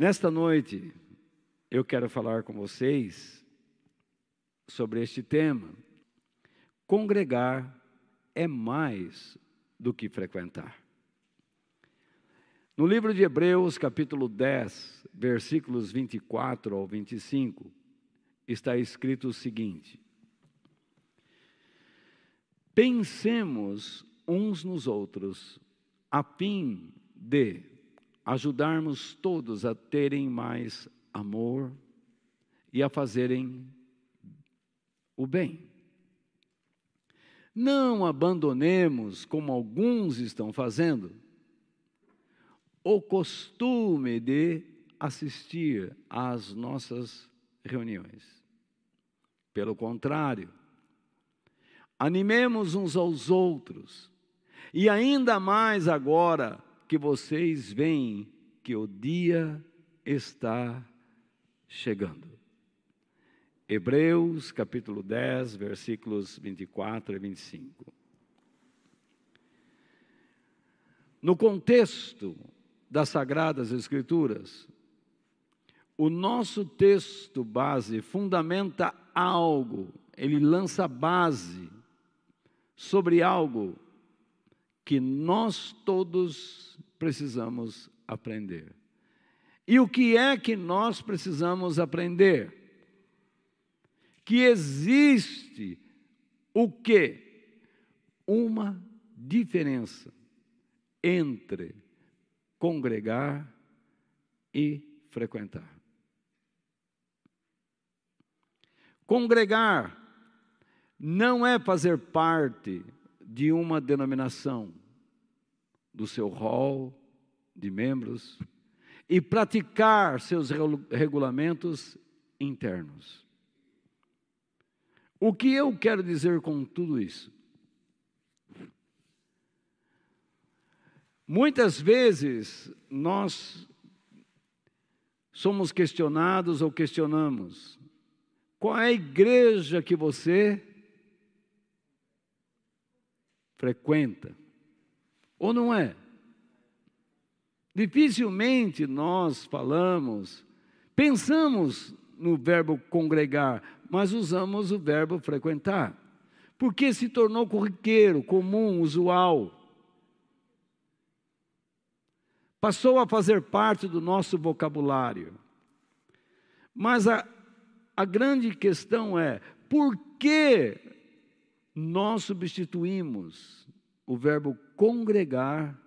Nesta noite, eu quero falar com vocês sobre este tema. Congregar é mais do que frequentar. No livro de Hebreus, capítulo 10, versículos 24 ao 25, está escrito o seguinte: Pensemos uns nos outros, a fim de ajudarmos todos a terem mais amor e a fazerem o bem. Não abandonemos, como alguns estão fazendo, o costume de assistir às nossas reuniões. Pelo contrário, animemos uns aos outros, e ainda mais agora que vocês veem que o dia está chegando. Hebreus capítulo 10, versículos 24 e 25. No contexto das Sagradas Escrituras, o nosso texto base fundamenta algo, ele lança base sobre algo que nós todos precisamos aprender. E o que é que nós precisamos aprender? Que existe o que? Uma diferença entre congregar e frequentar. Congregar não é fazer parte de uma denominação, do seu rol de membros, e praticar seus regulamentos internos. O que eu quero dizer com tudo isso? Muitas vezes nós somos questionados ou questionamos: qual é a igreja que você frequenta? Ou não é? Dificilmente nós falamos, pensamos no verbo congregar, mas usamos o verbo frequentar, porque se tornou corriqueiro, comum, usual. Passou a fazer parte do nosso vocabulário. Mas a, a grande questão é: por que nós substituímos o verbo congregar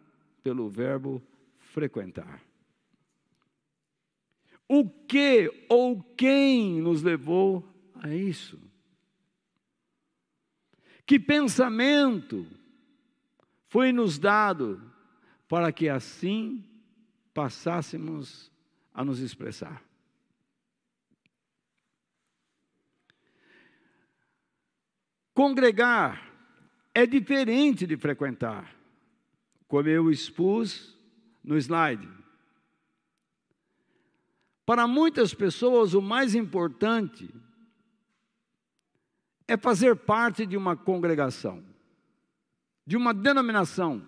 pelo verbo frequentar. O que ou quem nos levou a isso? Que pensamento foi nos dado para que assim passássemos a nos expressar? Congregar é diferente de frequentar, como eu expus no slide. Para muitas pessoas, o mais importante é fazer parte de uma congregação, de uma denominação.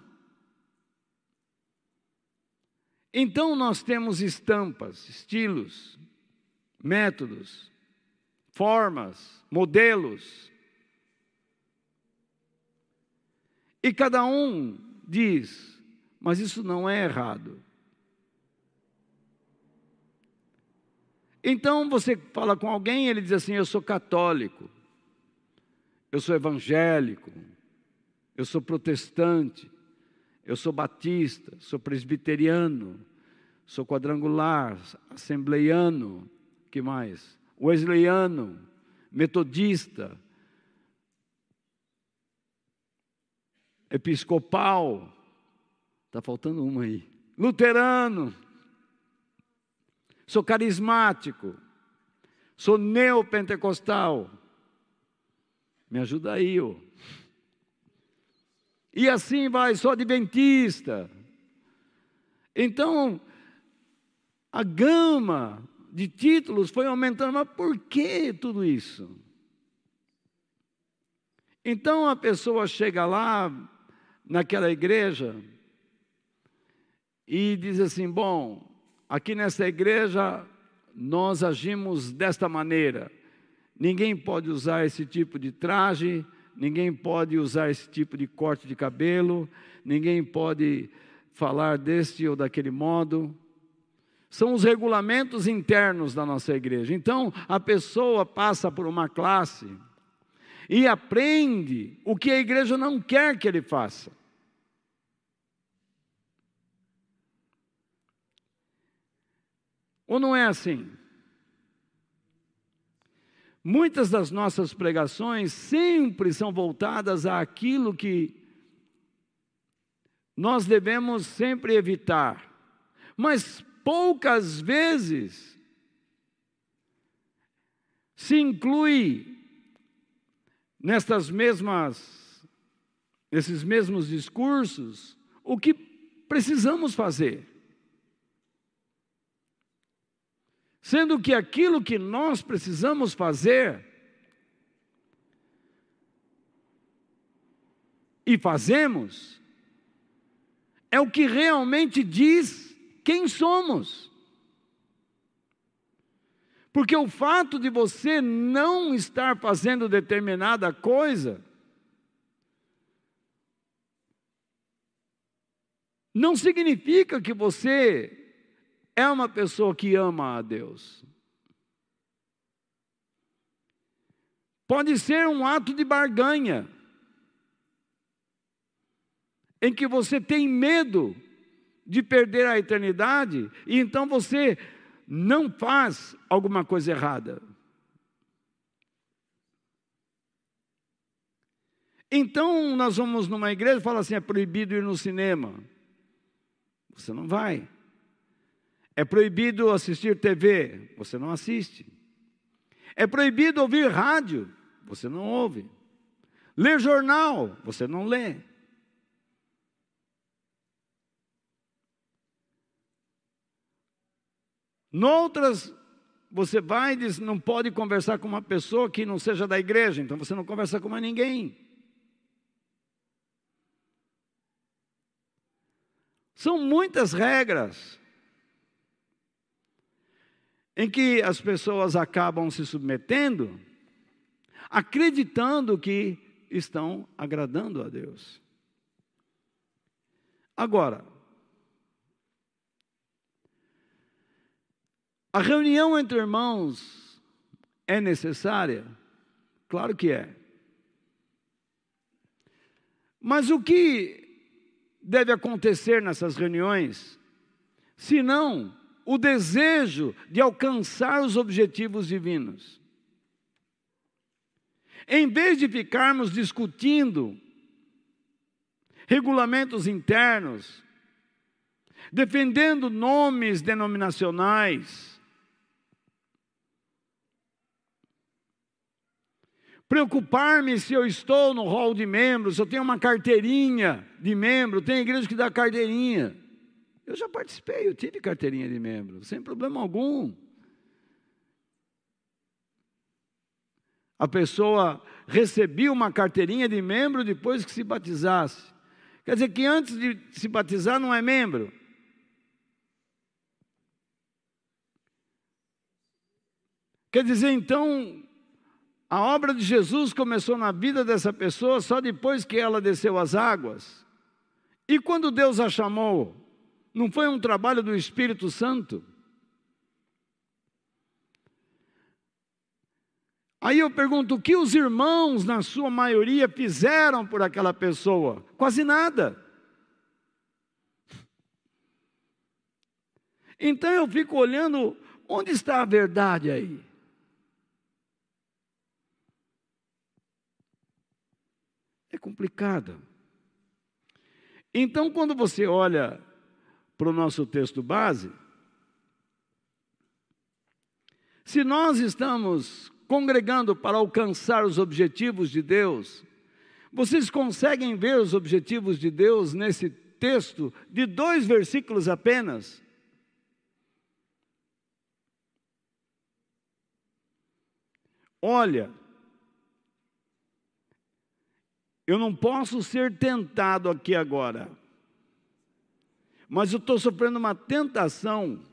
Então, nós temos estampas, estilos, métodos, formas, modelos. E cada um diz: mas isso não é errado. Então você fala com alguém, ele diz assim: Eu sou católico, eu sou evangélico, eu sou protestante, eu sou batista, sou presbiteriano, sou quadrangular, assembleiano, que mais? Wesleyano, metodista, episcopal, Está faltando uma aí. Luterano. Sou carismático. Sou neopentecostal. Me ajuda aí, ó. E assim vai, sou adventista. Então, a gama de títulos foi aumentando, mas por que tudo isso? Então a pessoa chega lá, naquela igreja, e diz assim: Bom, aqui nessa igreja nós agimos desta maneira. Ninguém pode usar esse tipo de traje, ninguém pode usar esse tipo de corte de cabelo, ninguém pode falar deste ou daquele modo. São os regulamentos internos da nossa igreja. Então, a pessoa passa por uma classe e aprende o que a igreja não quer que ele faça. Ou não é assim? Muitas das nossas pregações sempre são voltadas àquilo que nós devemos sempre evitar, mas poucas vezes se inclui nestas mesmas nesses mesmos discursos o que precisamos fazer. Sendo que aquilo que nós precisamos fazer e fazemos é o que realmente diz quem somos. Porque o fato de você não estar fazendo determinada coisa não significa que você é uma pessoa que ama a Deus. Pode ser um ato de barganha, em que você tem medo de perder a eternidade, e então você não faz alguma coisa errada. Então nós vamos numa igreja e fala assim: é proibido ir no cinema. Você não vai. É proibido assistir TV, você não assiste. É proibido ouvir rádio, você não ouve. Ler jornal, você não lê. Noutras, você vai e diz, não pode conversar com uma pessoa que não seja da igreja, então você não conversa com mais ninguém. São muitas regras em que as pessoas acabam se submetendo, acreditando que estão agradando a Deus. Agora, a reunião entre irmãos é necessária? Claro que é. Mas o que deve acontecer nessas reuniões? Se não o desejo de alcançar os objetivos divinos. Em vez de ficarmos discutindo regulamentos internos, defendendo nomes denominacionais, preocupar-me se eu estou no hall de membros, se eu tenho uma carteirinha de membro, tem igreja que dá carteirinha. Eu já participei, eu tive carteirinha de membro, sem problema algum. A pessoa recebia uma carteirinha de membro depois que se batizasse. Quer dizer que antes de se batizar não é membro. Quer dizer, então, a obra de Jesus começou na vida dessa pessoa só depois que ela desceu as águas. E quando Deus a chamou, não foi um trabalho do Espírito Santo? Aí eu pergunto: o que os irmãos, na sua maioria, fizeram por aquela pessoa? Quase nada. Então eu fico olhando, onde está a verdade aí? É complicado. Então, quando você olha para o nosso texto base, se nós estamos congregando para alcançar os objetivos de Deus, vocês conseguem ver os objetivos de Deus nesse texto de dois versículos apenas? Olha, eu não posso ser tentado aqui agora mas eu estou sofrendo uma tentação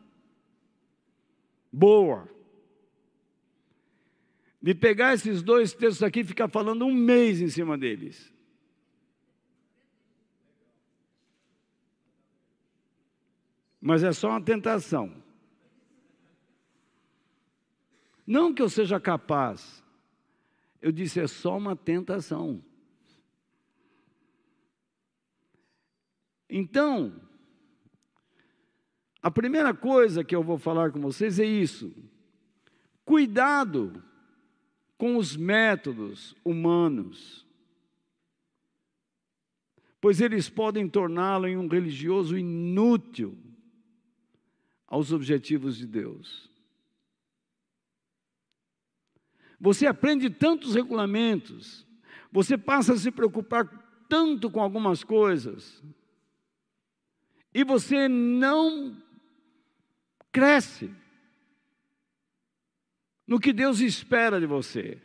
boa. De pegar esses dois textos aqui e ficar falando um mês em cima deles. Mas é só uma tentação. Não que eu seja capaz, eu disse, é só uma tentação. Então, a primeira coisa que eu vou falar com vocês é isso. Cuidado com os métodos humanos, pois eles podem torná-lo em um religioso inútil aos objetivos de Deus. Você aprende tantos regulamentos, você passa a se preocupar tanto com algumas coisas, e você não cresce no que Deus espera de você.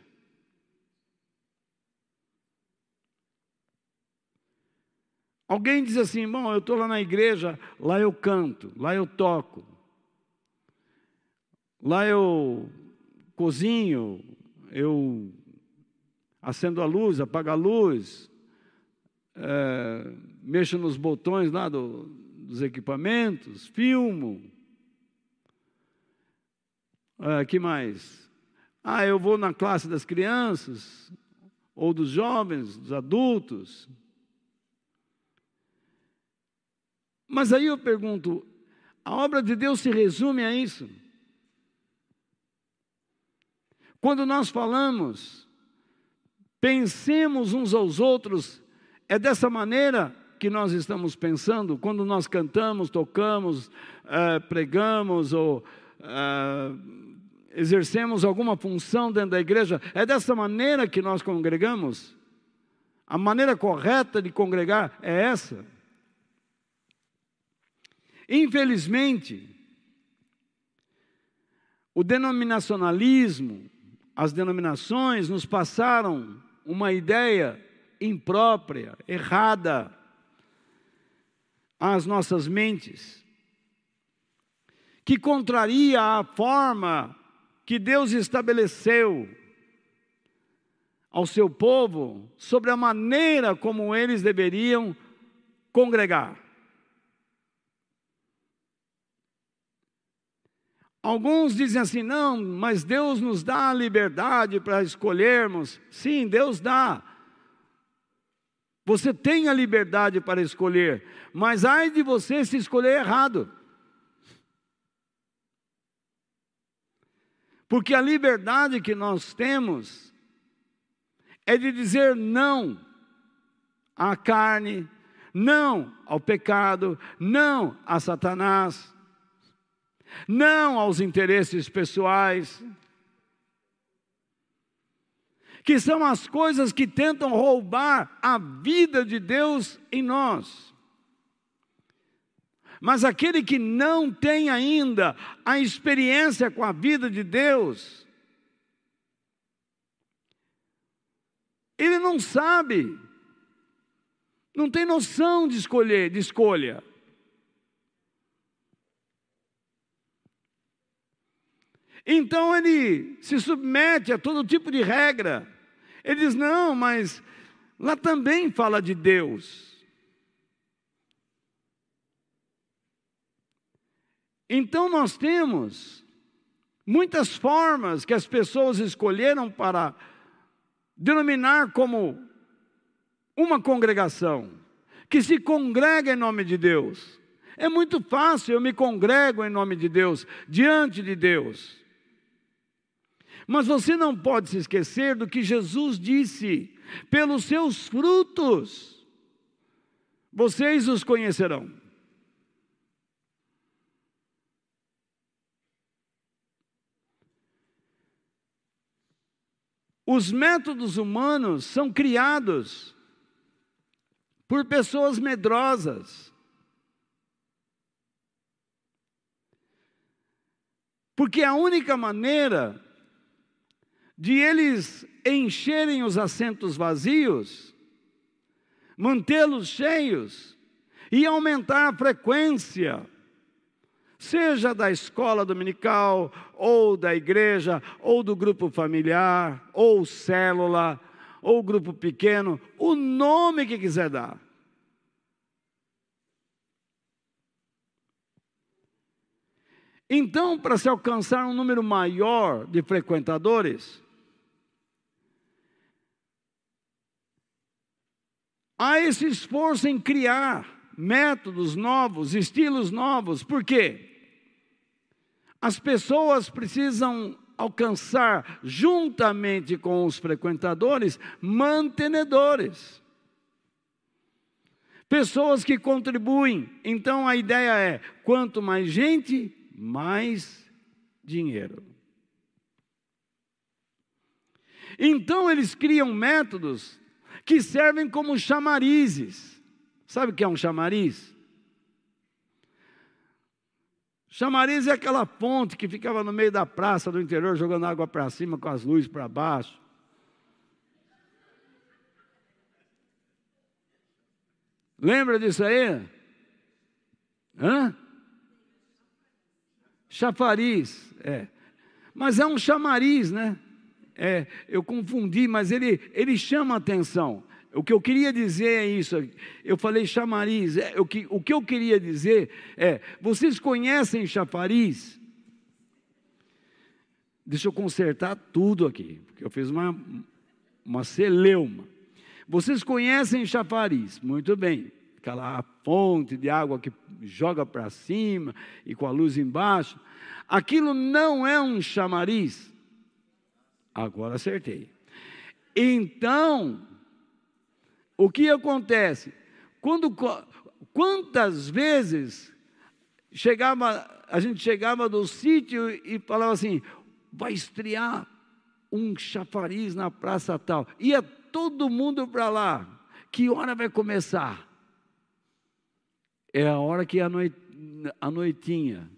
Alguém diz assim: bom, eu estou lá na igreja, lá eu canto, lá eu toco, lá eu cozinho, eu acendo a luz, apago a luz, é, mexo nos botões lá do, dos equipamentos, filmo. É, que mais? Ah, eu vou na classe das crianças, ou dos jovens, dos adultos. Mas aí eu pergunto: a obra de Deus se resume a isso? Quando nós falamos, pensemos uns aos outros, é dessa maneira que nós estamos pensando quando nós cantamos, tocamos, uh, pregamos ou uh, exercemos alguma função dentro da igreja? É dessa maneira que nós congregamos? A maneira correta de congregar é essa? Infelizmente, o denominacionalismo, as denominações nos passaram uma ideia imprópria, errada às nossas mentes, que contraria a forma que Deus estabeleceu ao seu povo sobre a maneira como eles deveriam congregar. Alguns dizem assim: não, mas Deus nos dá a liberdade para escolhermos. Sim, Deus dá. Você tem a liberdade para escolher, mas ai de você se escolher errado. Porque a liberdade que nós temos é de dizer não à carne, não ao pecado, não a Satanás não aos interesses pessoais, que são as coisas que tentam roubar a vida de Deus em nós. Mas aquele que não tem ainda a experiência com a vida de Deus, ele não sabe, não tem noção de escolher, de escolha. Então ele se submete a todo tipo de regra. Ele diz: não, mas lá também fala de Deus. Então nós temos muitas formas que as pessoas escolheram para denominar como uma congregação, que se congrega em nome de Deus. É muito fácil, eu me congrego em nome de Deus, diante de Deus. Mas você não pode se esquecer do que Jesus disse: pelos seus frutos vocês os conhecerão. Os métodos humanos são criados por pessoas medrosas. Porque a única maneira de eles encherem os assentos vazios, mantê-los cheios e aumentar a frequência seja da escola dominical, ou da igreja, ou do grupo familiar, ou célula, ou grupo pequeno, o nome que quiser dar. Então, para se alcançar um número maior de frequentadores, há esse esforço em criar métodos novos, estilos novos. Por quê? As pessoas precisam alcançar, juntamente com os frequentadores, mantenedores. Pessoas que contribuem. Então a ideia é: quanto mais gente, mais dinheiro. Então eles criam métodos que servem como chamarizes. Sabe o que é um chamariz? Chamariz é aquela ponte que ficava no meio da praça do interior jogando água para cima com as luzes para baixo. Lembra disso aí? Hã? Chafariz, é. Mas é um chamariz, né? É, eu confundi, mas ele, ele chama atenção. O que eu queria dizer é isso. Eu falei chamariz. É, o, que, o que eu queria dizer é: vocês conhecem chafariz? Deixa eu consertar tudo aqui, porque eu fiz uma, uma celeuma. Vocês conhecem chafariz? Muito bem. Aquela fonte de água que joga para cima e com a luz embaixo. Aquilo não é um chamariz. Agora acertei. Então, o que acontece? Quando, quantas vezes chegava, a gente chegava do sítio e falava assim, vai estrear um chafariz na praça tal. Ia todo mundo para lá. Que hora vai começar? É a hora que é a, noit, a noitinha.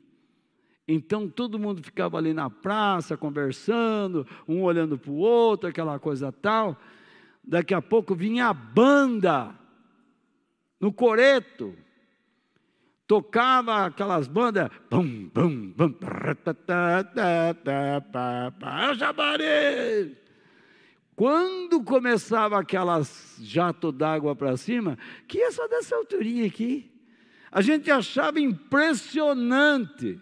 Então todo mundo ficava ali na praça conversando, um olhando para o outro, aquela coisa tal daqui a pouco vinha a banda no coreto, tocava aquelas bandas, bum, bum, bum. Quando começava aquelas jato d'água para cima, que é só dessa alturinha aqui, a gente achava impressionante.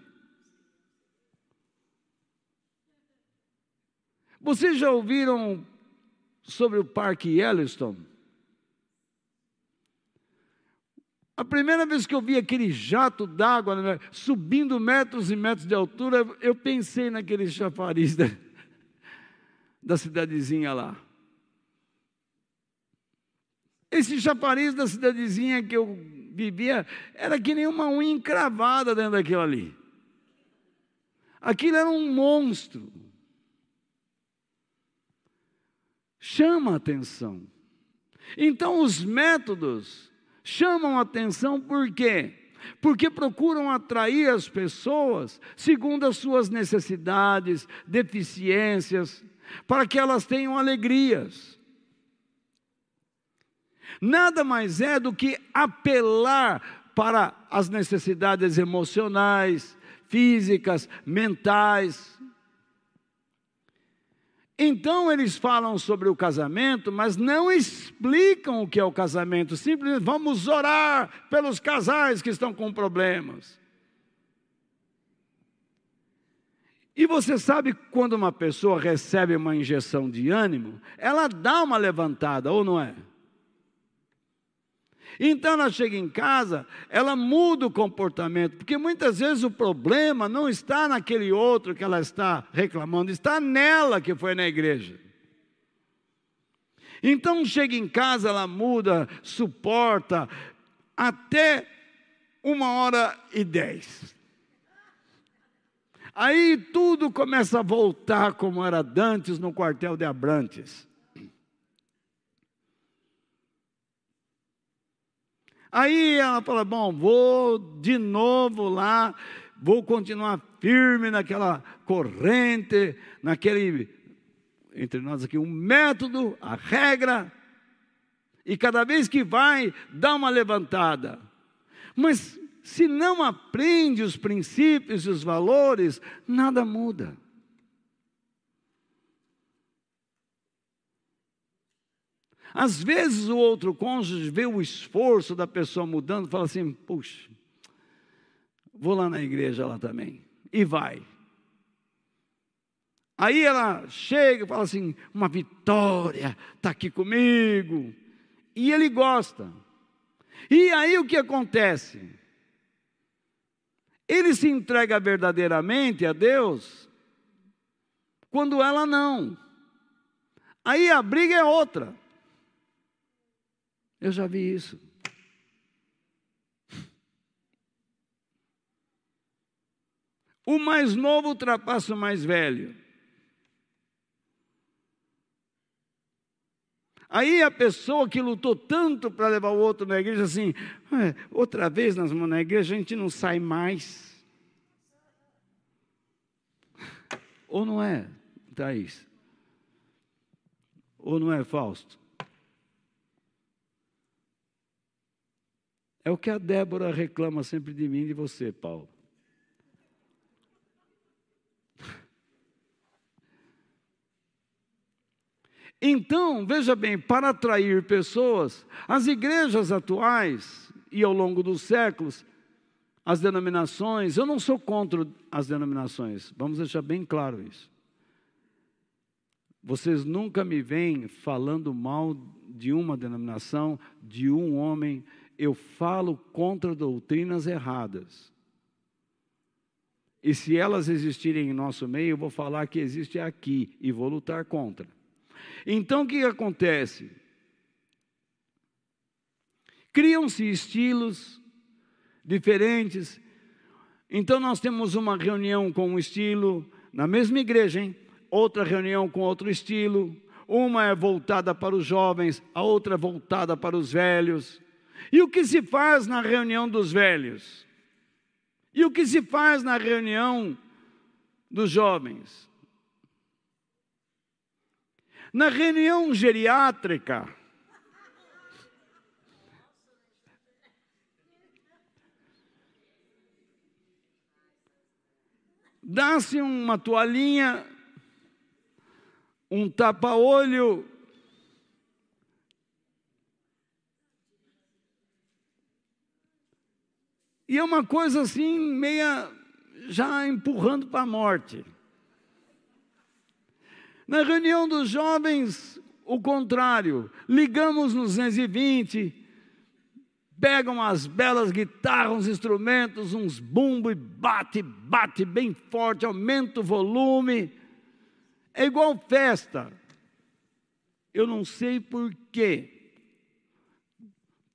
Vocês já ouviram sobre o Parque Yellowstone. A primeira vez que eu vi aquele jato d'água né, subindo metros e metros de altura, eu pensei naquele chafariz da, da cidadezinha lá. Esse chafariz da cidadezinha que eu vivia era que nem uma unha encravada dentro daquilo ali. Aquilo era um monstro. Chama atenção. Então, os métodos chamam atenção por quê? Porque procuram atrair as pessoas segundo as suas necessidades, deficiências, para que elas tenham alegrias. Nada mais é do que apelar para as necessidades emocionais, físicas, mentais, então eles falam sobre o casamento, mas não explicam o que é o casamento, simplesmente vamos orar pelos casais que estão com problemas. E você sabe quando uma pessoa recebe uma injeção de ânimo, ela dá uma levantada, ou não é? Então ela chega em casa, ela muda o comportamento, porque muitas vezes o problema não está naquele outro que ela está reclamando, está nela que foi na igreja. Então chega em casa, ela muda, suporta, até uma hora e dez. Aí tudo começa a voltar como era antes no quartel de Abrantes. Aí ela fala: Bom, vou de novo lá, vou continuar firme naquela corrente, naquele, entre nós aqui, um método, a regra, e cada vez que vai, dá uma levantada. Mas se não aprende os princípios e os valores, nada muda. Às vezes o outro cônjuge vê o esforço da pessoa mudando fala assim: puxa, vou lá na igreja lá também. E vai. Aí ela chega e fala assim: uma vitória, está aqui comigo. E ele gosta. E aí o que acontece? Ele se entrega verdadeiramente a Deus quando ela não. Aí a briga é outra. Eu já vi isso. O mais novo ultrapassa o mais velho. Aí a pessoa que lutou tanto para levar o outro na igreja, assim, outra vez nós vamos na igreja, a gente não sai mais. Ou não é, Thaís? Ou não é, Fausto? É o que a Débora reclama sempre de mim e de você, Paulo. Então, veja bem, para atrair pessoas, as igrejas atuais e ao longo dos séculos, as denominações, eu não sou contra as denominações, vamos deixar bem claro isso. Vocês nunca me veem falando mal de uma denominação, de um homem, eu falo contra doutrinas erradas. E se elas existirem em nosso meio, eu vou falar que existe aqui e vou lutar contra. Então o que acontece? Criam-se estilos diferentes. Então nós temos uma reunião com um estilo na mesma igreja, hein? Outra reunião com outro estilo. Uma é voltada para os jovens, a outra é voltada para os velhos. E o que se faz na reunião dos velhos? E o que se faz na reunião dos jovens? Na reunião geriátrica, dá-se uma toalhinha, um tapa-olho E é uma coisa assim, meia já empurrando para a morte. Na reunião dos jovens, o contrário, ligamos nos 220, pegam as belas guitarras, uns instrumentos, uns bumbo e bate, bate bem forte, aumenta o volume. É igual festa. Eu não sei por quê.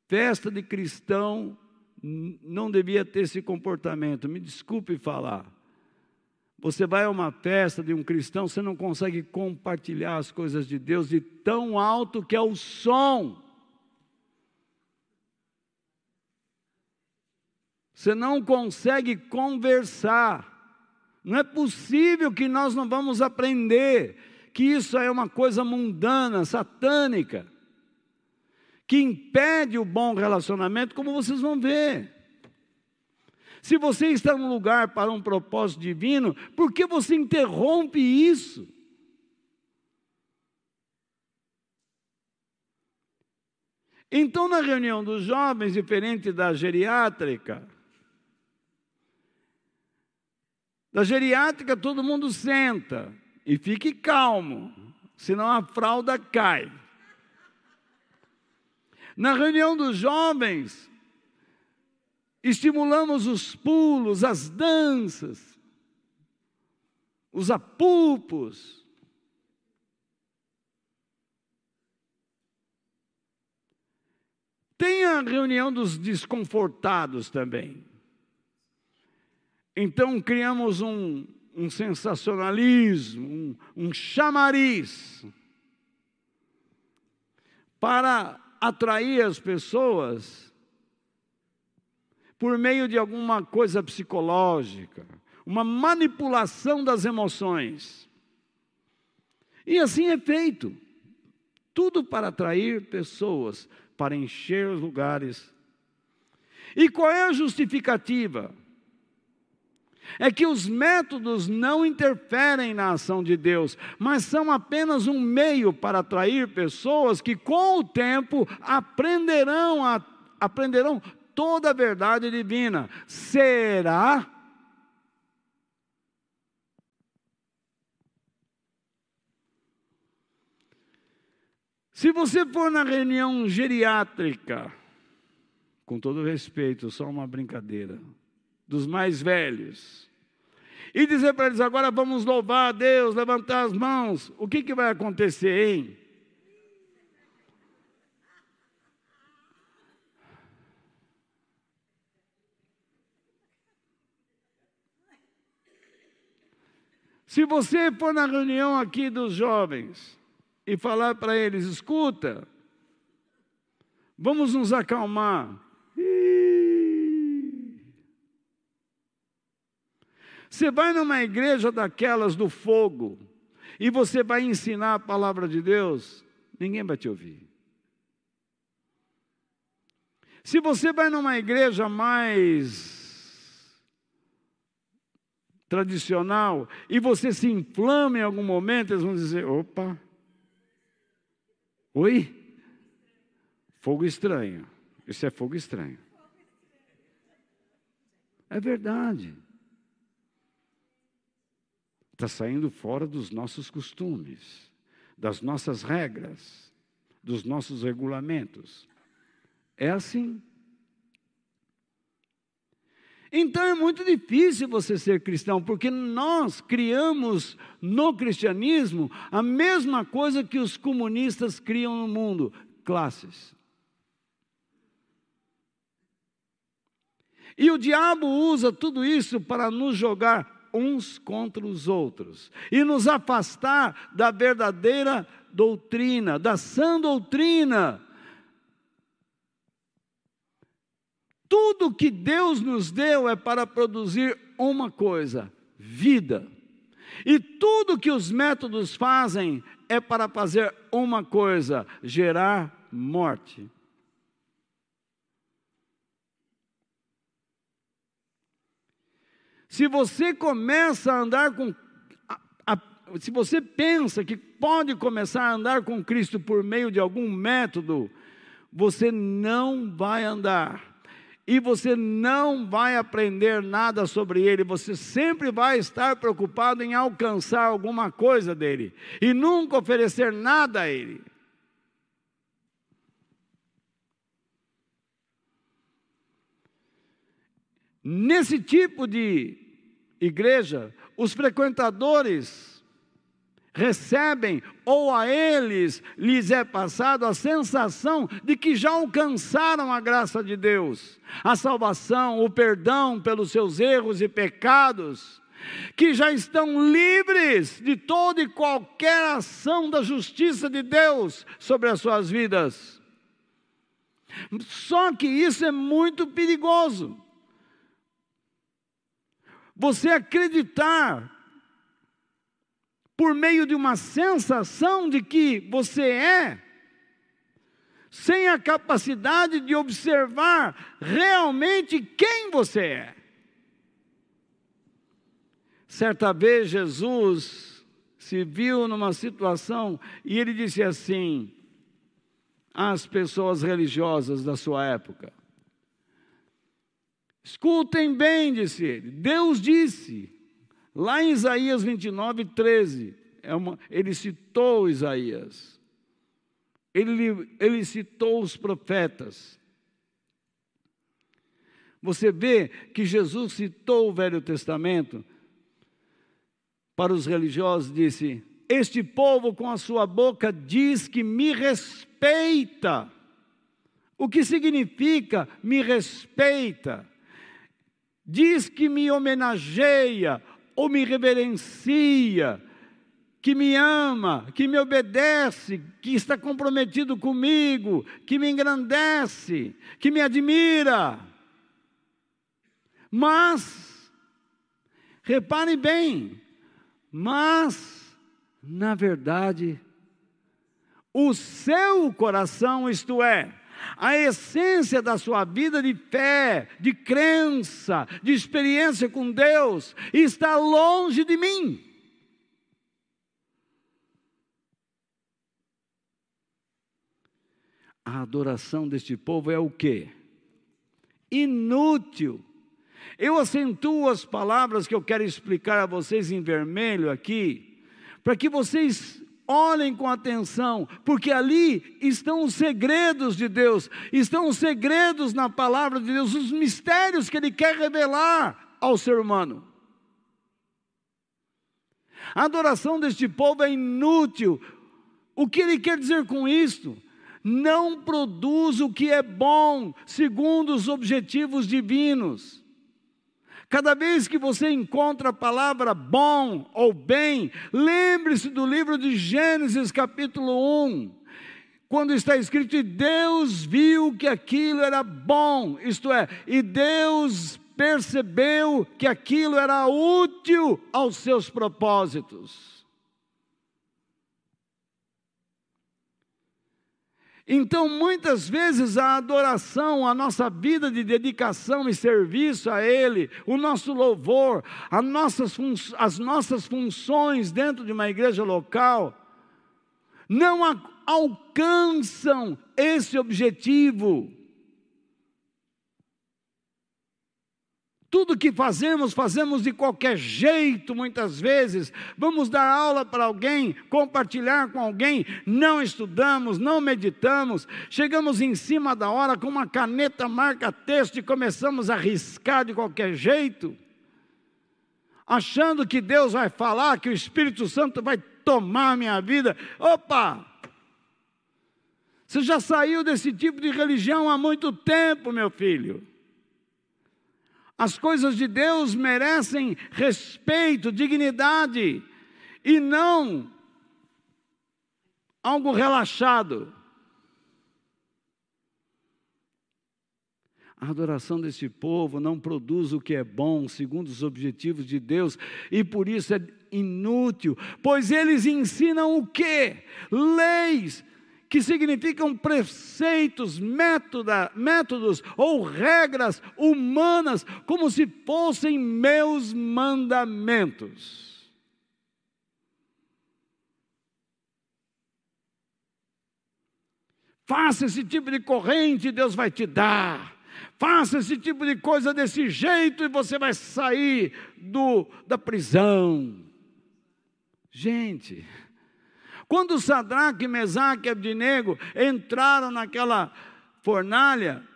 Festa de cristão não devia ter esse comportamento. Me desculpe falar. Você vai a uma festa de um cristão, você não consegue compartilhar as coisas de Deus de tão alto que é o som. Você não consegue conversar. Não é possível que nós não vamos aprender que isso é uma coisa mundana, satânica que impede o bom relacionamento, como vocês vão ver. Se você está num lugar para um propósito divino, por que você interrompe isso? Então, na reunião dos jovens, diferente da geriátrica, da geriátrica todo mundo senta e fique calmo, senão a fralda cai. Na reunião dos jovens, estimulamos os pulos, as danças, os apupos. Tem a reunião dos desconfortados também. Então criamos um, um sensacionalismo, um, um chamariz para atrair as pessoas por meio de alguma coisa psicológica, uma manipulação das emoções. E assim é feito. Tudo para atrair pessoas, para encher os lugares. E qual é a justificativa? É que os métodos não interferem na ação de Deus, mas são apenas um meio para atrair pessoas que, com o tempo, aprenderão, a, aprenderão toda a verdade divina. Será? Se você for na reunião geriátrica, com todo respeito, só uma brincadeira, dos mais velhos, e dizer para eles: agora vamos louvar a Deus, levantar as mãos, o que, que vai acontecer, hein? Se você for na reunião aqui dos jovens e falar para eles: escuta, vamos nos acalmar. Você vai numa igreja daquelas do fogo e você vai ensinar a palavra de Deus, ninguém vai te ouvir. Se você vai numa igreja mais tradicional e você se inflama em algum momento, eles vão dizer: opa, oi? Fogo estranho. Isso é fogo estranho. É verdade. Está saindo fora dos nossos costumes, das nossas regras, dos nossos regulamentos. É assim. Então é muito difícil você ser cristão, porque nós criamos no cristianismo a mesma coisa que os comunistas criam no mundo: classes. E o diabo usa tudo isso para nos jogar uns contra os outros e nos afastar da verdadeira doutrina, da sã doutrina Tudo que Deus nos deu é para produzir uma coisa: vida. E tudo que os métodos fazem é para fazer uma coisa: gerar morte. Se você começa a andar com. A, a, se você pensa que pode começar a andar com Cristo por meio de algum método, você não vai andar e você não vai aprender nada sobre ele, você sempre vai estar preocupado em alcançar alguma coisa dele e nunca oferecer nada a ele. Nesse tipo de igreja, os frequentadores recebem, ou a eles lhes é passado a sensação de que já alcançaram a graça de Deus, a salvação, o perdão pelos seus erros e pecados, que já estão livres de toda e qualquer ação da justiça de Deus sobre as suas vidas. Só que isso é muito perigoso. Você acreditar por meio de uma sensação de que você é, sem a capacidade de observar realmente quem você é. Certa vez Jesus se viu numa situação e ele disse assim às pessoas religiosas da sua época: Escutem bem, disse ele, Deus disse, Lá em Isaías 29, 13, é uma, ele citou Isaías, ele, ele citou os profetas. Você vê que Jesus citou o Velho Testamento para os religiosos, disse: Este povo com a sua boca diz que me respeita. O que significa me respeita? Diz que me homenageia, ou me reverencia, que me ama, que me obedece, que está comprometido comigo, que me engrandece, que me admira. Mas, repare bem, mas, na verdade, o seu coração, isto é, A essência da sua vida de fé, de crença, de experiência com Deus está longe de mim. A adoração deste povo é o quê? Inútil. Eu acentuo as palavras que eu quero explicar a vocês em vermelho aqui, para que vocês olhem com atenção, porque ali estão os segredos de Deus, estão os segredos na palavra de Deus, os mistérios que Ele quer revelar ao ser humano. A adoração deste povo é inútil. O que ele quer dizer com isto? Não produz o que é bom, segundo os objetivos divinos. Cada vez que você encontra a palavra bom ou bem, lembre-se do livro de Gênesis, capítulo 1, quando está escrito: E Deus viu que aquilo era bom, isto é, e Deus percebeu que aquilo era útil aos seus propósitos. Então, muitas vezes, a adoração, a nossa vida de dedicação e serviço a Ele, o nosso louvor, as nossas, as nossas funções dentro de uma igreja local, não alcançam esse objetivo. Tudo que fazemos, fazemos de qualquer jeito, muitas vezes. Vamos dar aula para alguém, compartilhar com alguém, não estudamos, não meditamos, chegamos em cima da hora com uma caneta marca-texto e começamos a riscar de qualquer jeito, achando que Deus vai falar, que o Espírito Santo vai tomar minha vida. Opa! Você já saiu desse tipo de religião há muito tempo, meu filho. As coisas de Deus merecem respeito, dignidade, e não algo relaxado. A adoração desse povo não produz o que é bom, segundo os objetivos de Deus, e por isso é inútil, pois eles ensinam o quê? Leis, que significam preceitos, métodos ou regras humanas, como se fossem meus mandamentos. Faça esse tipo de corrente, Deus vai te dar. Faça esse tipo de coisa desse jeito e você vai sair do, da prisão. Gente, quando Sadraque, Mesaque e Abdinego entraram naquela fornalha,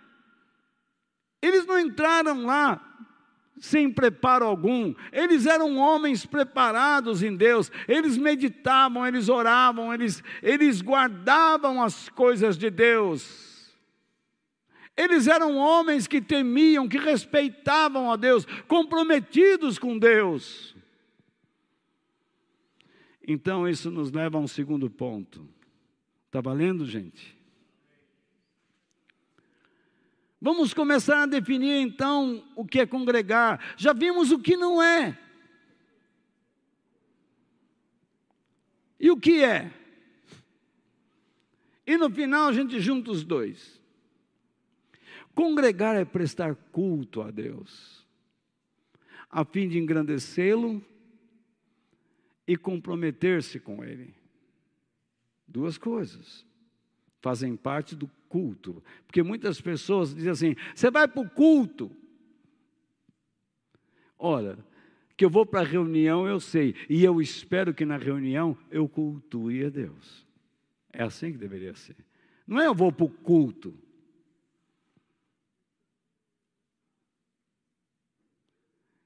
eles não entraram lá sem preparo algum, eles eram homens preparados em Deus, eles meditavam, eles oravam, eles, eles guardavam as coisas de Deus. Eles eram homens que temiam, que respeitavam a Deus, comprometidos com Deus. Então, isso nos leva a um segundo ponto. Está valendo, gente? Vamos começar a definir então o que é congregar. Já vimos o que não é. E o que é? E no final a gente junta os dois. Congregar é prestar culto a Deus, a fim de engrandecê-lo e comprometer-se com Ele. Duas coisas fazem parte do culto, porque muitas pessoas dizem assim: você vai para o culto. Ora, que eu vou para a reunião, eu sei, e eu espero que na reunião eu cultue a Deus. É assim que deveria ser. Não é eu vou para o culto.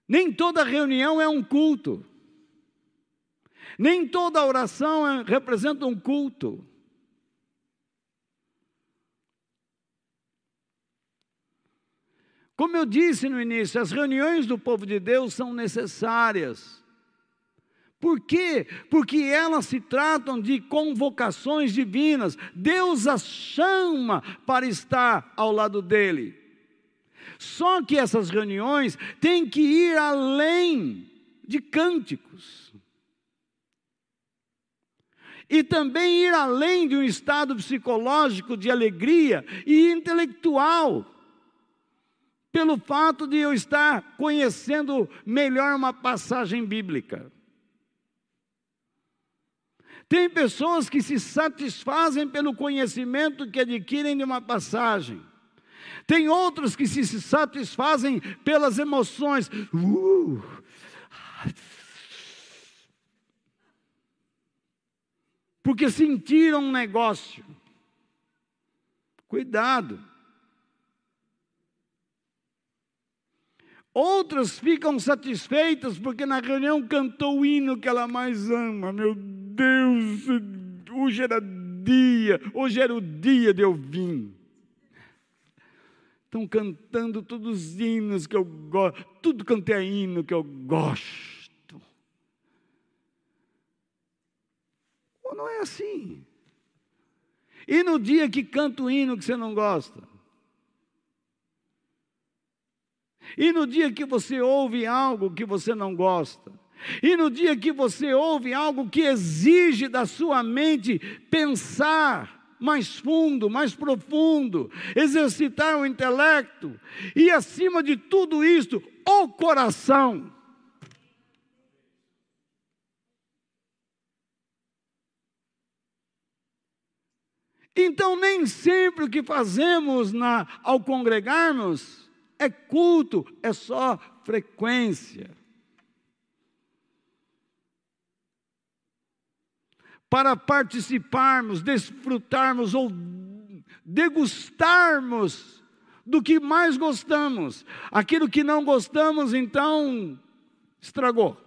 Nem toda reunião é um culto. Nem toda oração é, representa um culto. Como eu disse no início, as reuniões do povo de Deus são necessárias. Por quê? Porque elas se tratam de convocações divinas. Deus as chama para estar ao lado dele. Só que essas reuniões têm que ir além de cânticos. E também ir além de um estado psicológico de alegria e intelectual, pelo fato de eu estar conhecendo melhor uma passagem bíblica. Tem pessoas que se satisfazem pelo conhecimento que adquirem de uma passagem. Tem outros que se satisfazem pelas emoções. Uh, porque sentiram um negócio. Cuidado. Outras ficam satisfeitas porque na reunião cantou o hino que ela mais ama. Meu Deus, hoje era dia, hoje era o dia de eu vir. Estão cantando todos os hinos que eu gosto, tudo quanto é hino que eu gosto. Ou não é assim? E no dia que canta o hino que você não gosta? E no dia que você ouve algo que você não gosta? E no dia que você ouve algo que exige da sua mente pensar, mais fundo, mais profundo, exercitar o intelecto e, acima de tudo isto, o coração. Então, nem sempre o que fazemos na, ao congregarmos é culto, é só frequência. para participarmos, desfrutarmos ou degustarmos do que mais gostamos. Aquilo que não gostamos, então, estragou.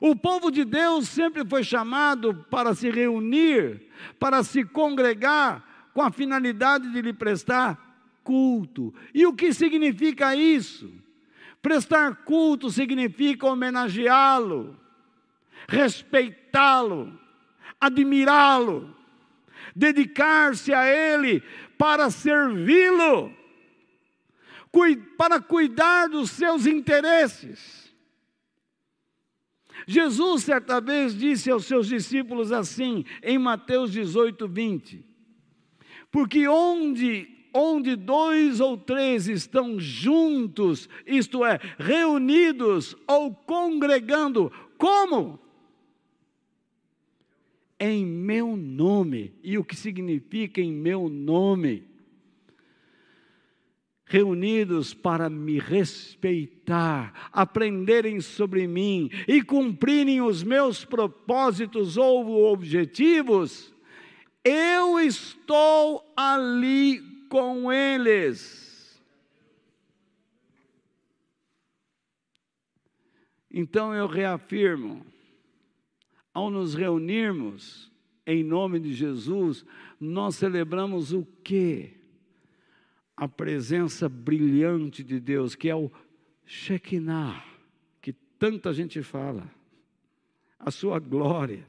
O povo de Deus sempre foi chamado para se reunir, para se congregar, com a finalidade de lhe prestar culto. E o que significa isso? Prestar culto significa homenageá-lo, respeitá-lo, admirá-lo, dedicar-se a Ele para servi-lo, para cuidar dos seus interesses. Jesus, certa vez, disse aos seus discípulos assim, em Mateus 18, 20: Porque onde onde dois ou três estão juntos, isto é, reunidos ou congregando, como? Em meu nome. E o que significa em meu nome? Reunidos para me respeitar, aprenderem sobre mim e cumprirem os meus propósitos ou objetivos, eu estou ali com eles. Então eu reafirmo, ao nos reunirmos em nome de Jesus, nós celebramos o quê? A presença brilhante de Deus, que é o Shekinah, que tanta gente fala, a sua glória,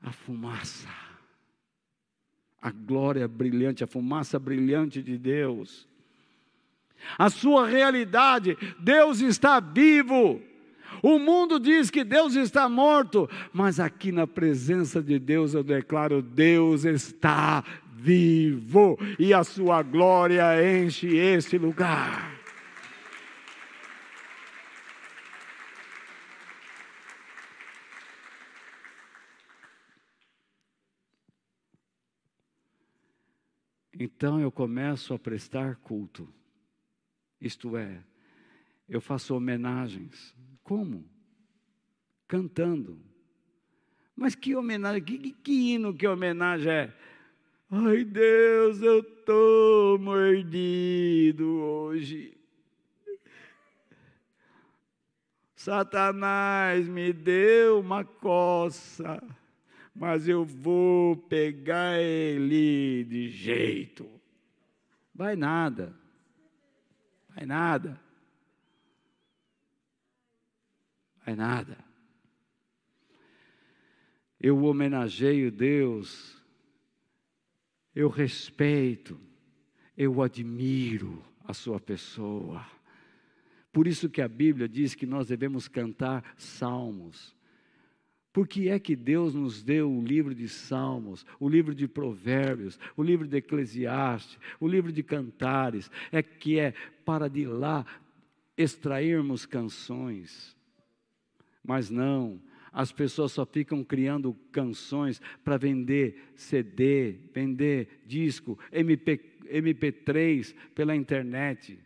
a fumaça a glória brilhante, a fumaça brilhante de Deus. A sua realidade, Deus está vivo. O mundo diz que Deus está morto, mas aqui na presença de Deus eu declaro: Deus está vivo e a sua glória enche este lugar. Então eu começo a prestar culto. Isto é, eu faço homenagens. Como? Cantando. Mas que homenagem, que, que, que hino, que homenagem é? Ai Deus, eu estou mordido hoje. Satanás me deu uma coça mas eu vou pegar ele de jeito. Vai nada. Vai nada. Vai nada. Eu homenageio Deus, eu respeito, eu admiro a sua pessoa, Por isso que a Bíblia diz que nós devemos cantar salmos. Por que é que Deus nos deu o livro de Salmos, o livro de Provérbios, o livro de Eclesiastes, o livro de Cantares? É que é para de lá extrairmos canções. Mas não, as pessoas só ficam criando canções para vender CD, vender disco, MP, MP3 pela internet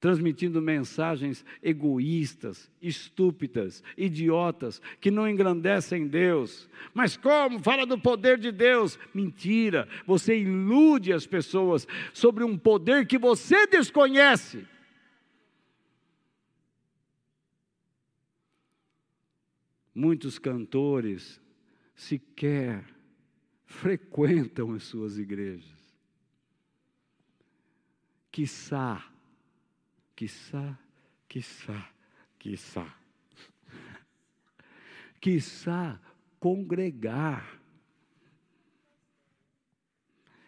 transmitindo mensagens egoístas, estúpidas, idiotas, que não engrandecem Deus. Mas como? Fala do poder de Deus. Mentira, você ilude as pessoas sobre um poder que você desconhece. Muitos cantores sequer frequentam as suas igrejas. Quiçá quiçá, quiçá, quiçá. Quiçá congregar.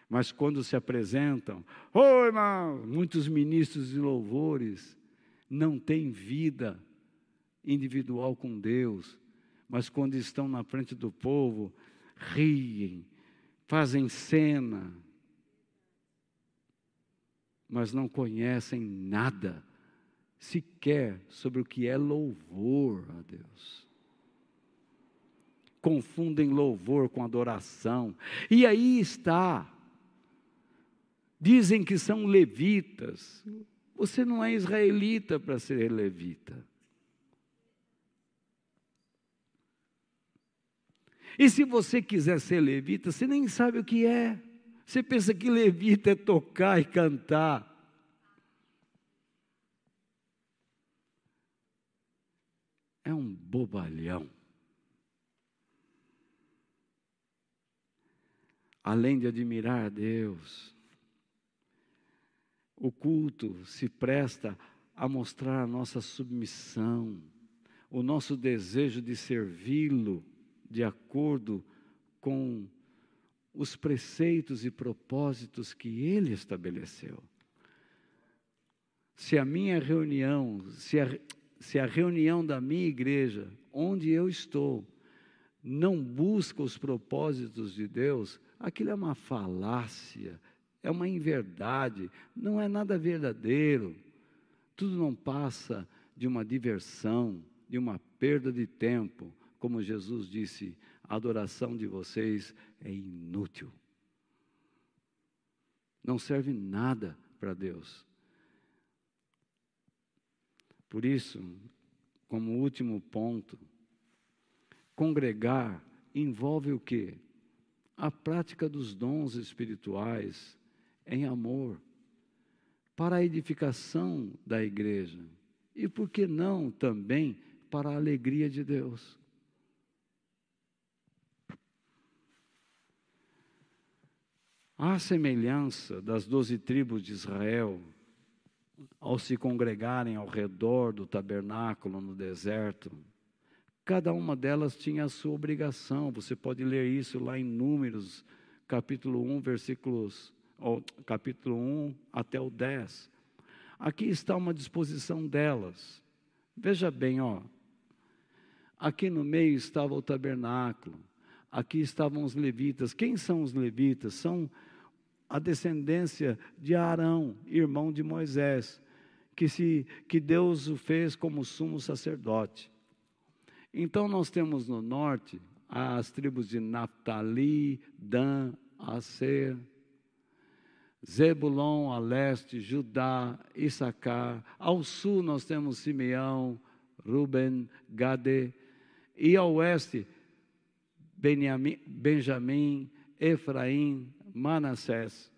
Mas quando se apresentam, oi, irmão, muitos ministros de louvores não têm vida individual com Deus, mas quando estão na frente do povo, riem, fazem cena, mas não conhecem nada, sequer sobre o que é louvor a Deus. Confundem louvor com adoração. E aí está. Dizem que são levitas. Você não é israelita para ser levita. E se você quiser ser levita, você nem sabe o que é. Você pensa que levita é tocar e cantar. É um bobalhão. Além de admirar a Deus, o culto se presta a mostrar a nossa submissão, o nosso desejo de servi-lo de acordo com os preceitos e propósitos que ele estabeleceu. Se a minha reunião, se a, se a reunião da minha igreja, onde eu estou, não busca os propósitos de Deus, aquilo é uma falácia, é uma inverdade, não é nada verdadeiro. Tudo não passa de uma diversão, de uma perda de tempo, como Jesus disse: a adoração de vocês é inútil. Não serve nada para Deus. Por isso, como último ponto, congregar envolve o quê? A prática dos dons espirituais em amor, para a edificação da igreja. E por que não também para a alegria de Deus? À semelhança das doze tribos de Israel, ao se congregarem ao redor do tabernáculo no deserto, cada uma delas tinha a sua obrigação. Você pode ler isso lá em Números, capítulo 1, versículos, ou, capítulo 1 até o 10. Aqui está uma disposição delas. Veja bem, ó. Aqui no meio estava o tabernáculo. Aqui estavam os levitas. Quem são os levitas? São a descendência de Arão, irmão de Moisés, que, se, que Deus o fez como sumo sacerdote. Então nós temos no norte as tribos de Naphtali, Dan, Aser, Zebulon a leste, Judá, Issacar. Ao sul nós temos Simeão, Ruben, Gade. E ao oeste, Benjamim, Efraim, Manassés.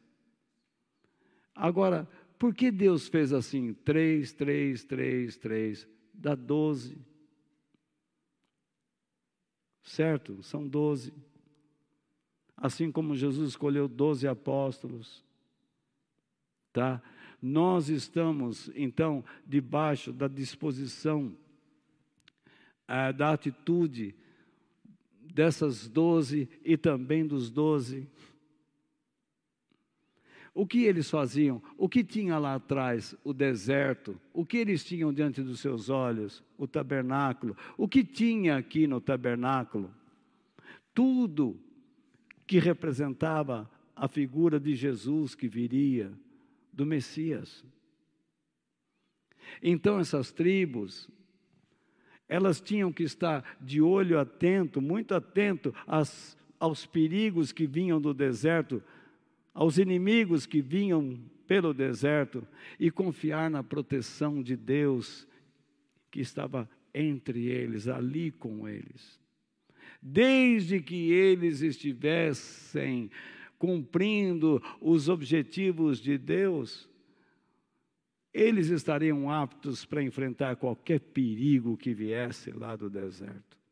Agora, por que Deus fez assim? Três, três, três, três, dá doze. Certo? São doze. Assim como Jesus escolheu doze apóstolos. Tá? Nós estamos, então, debaixo da disposição, eh, da atitude dessas doze e também dos doze. O que eles faziam? O que tinha lá atrás? O deserto. O que eles tinham diante dos seus olhos? O tabernáculo. O que tinha aqui no tabernáculo? Tudo que representava a figura de Jesus que viria, do Messias. Então essas tribos, elas tinham que estar de olho atento, muito atento às, aos perigos que vinham do deserto, aos inimigos que vinham pelo deserto e confiar na proteção de Deus que estava entre eles, ali com eles. Desde que eles estivessem cumprindo os objetivos de Deus, eles estariam aptos para enfrentar qualquer perigo que viesse lá do deserto.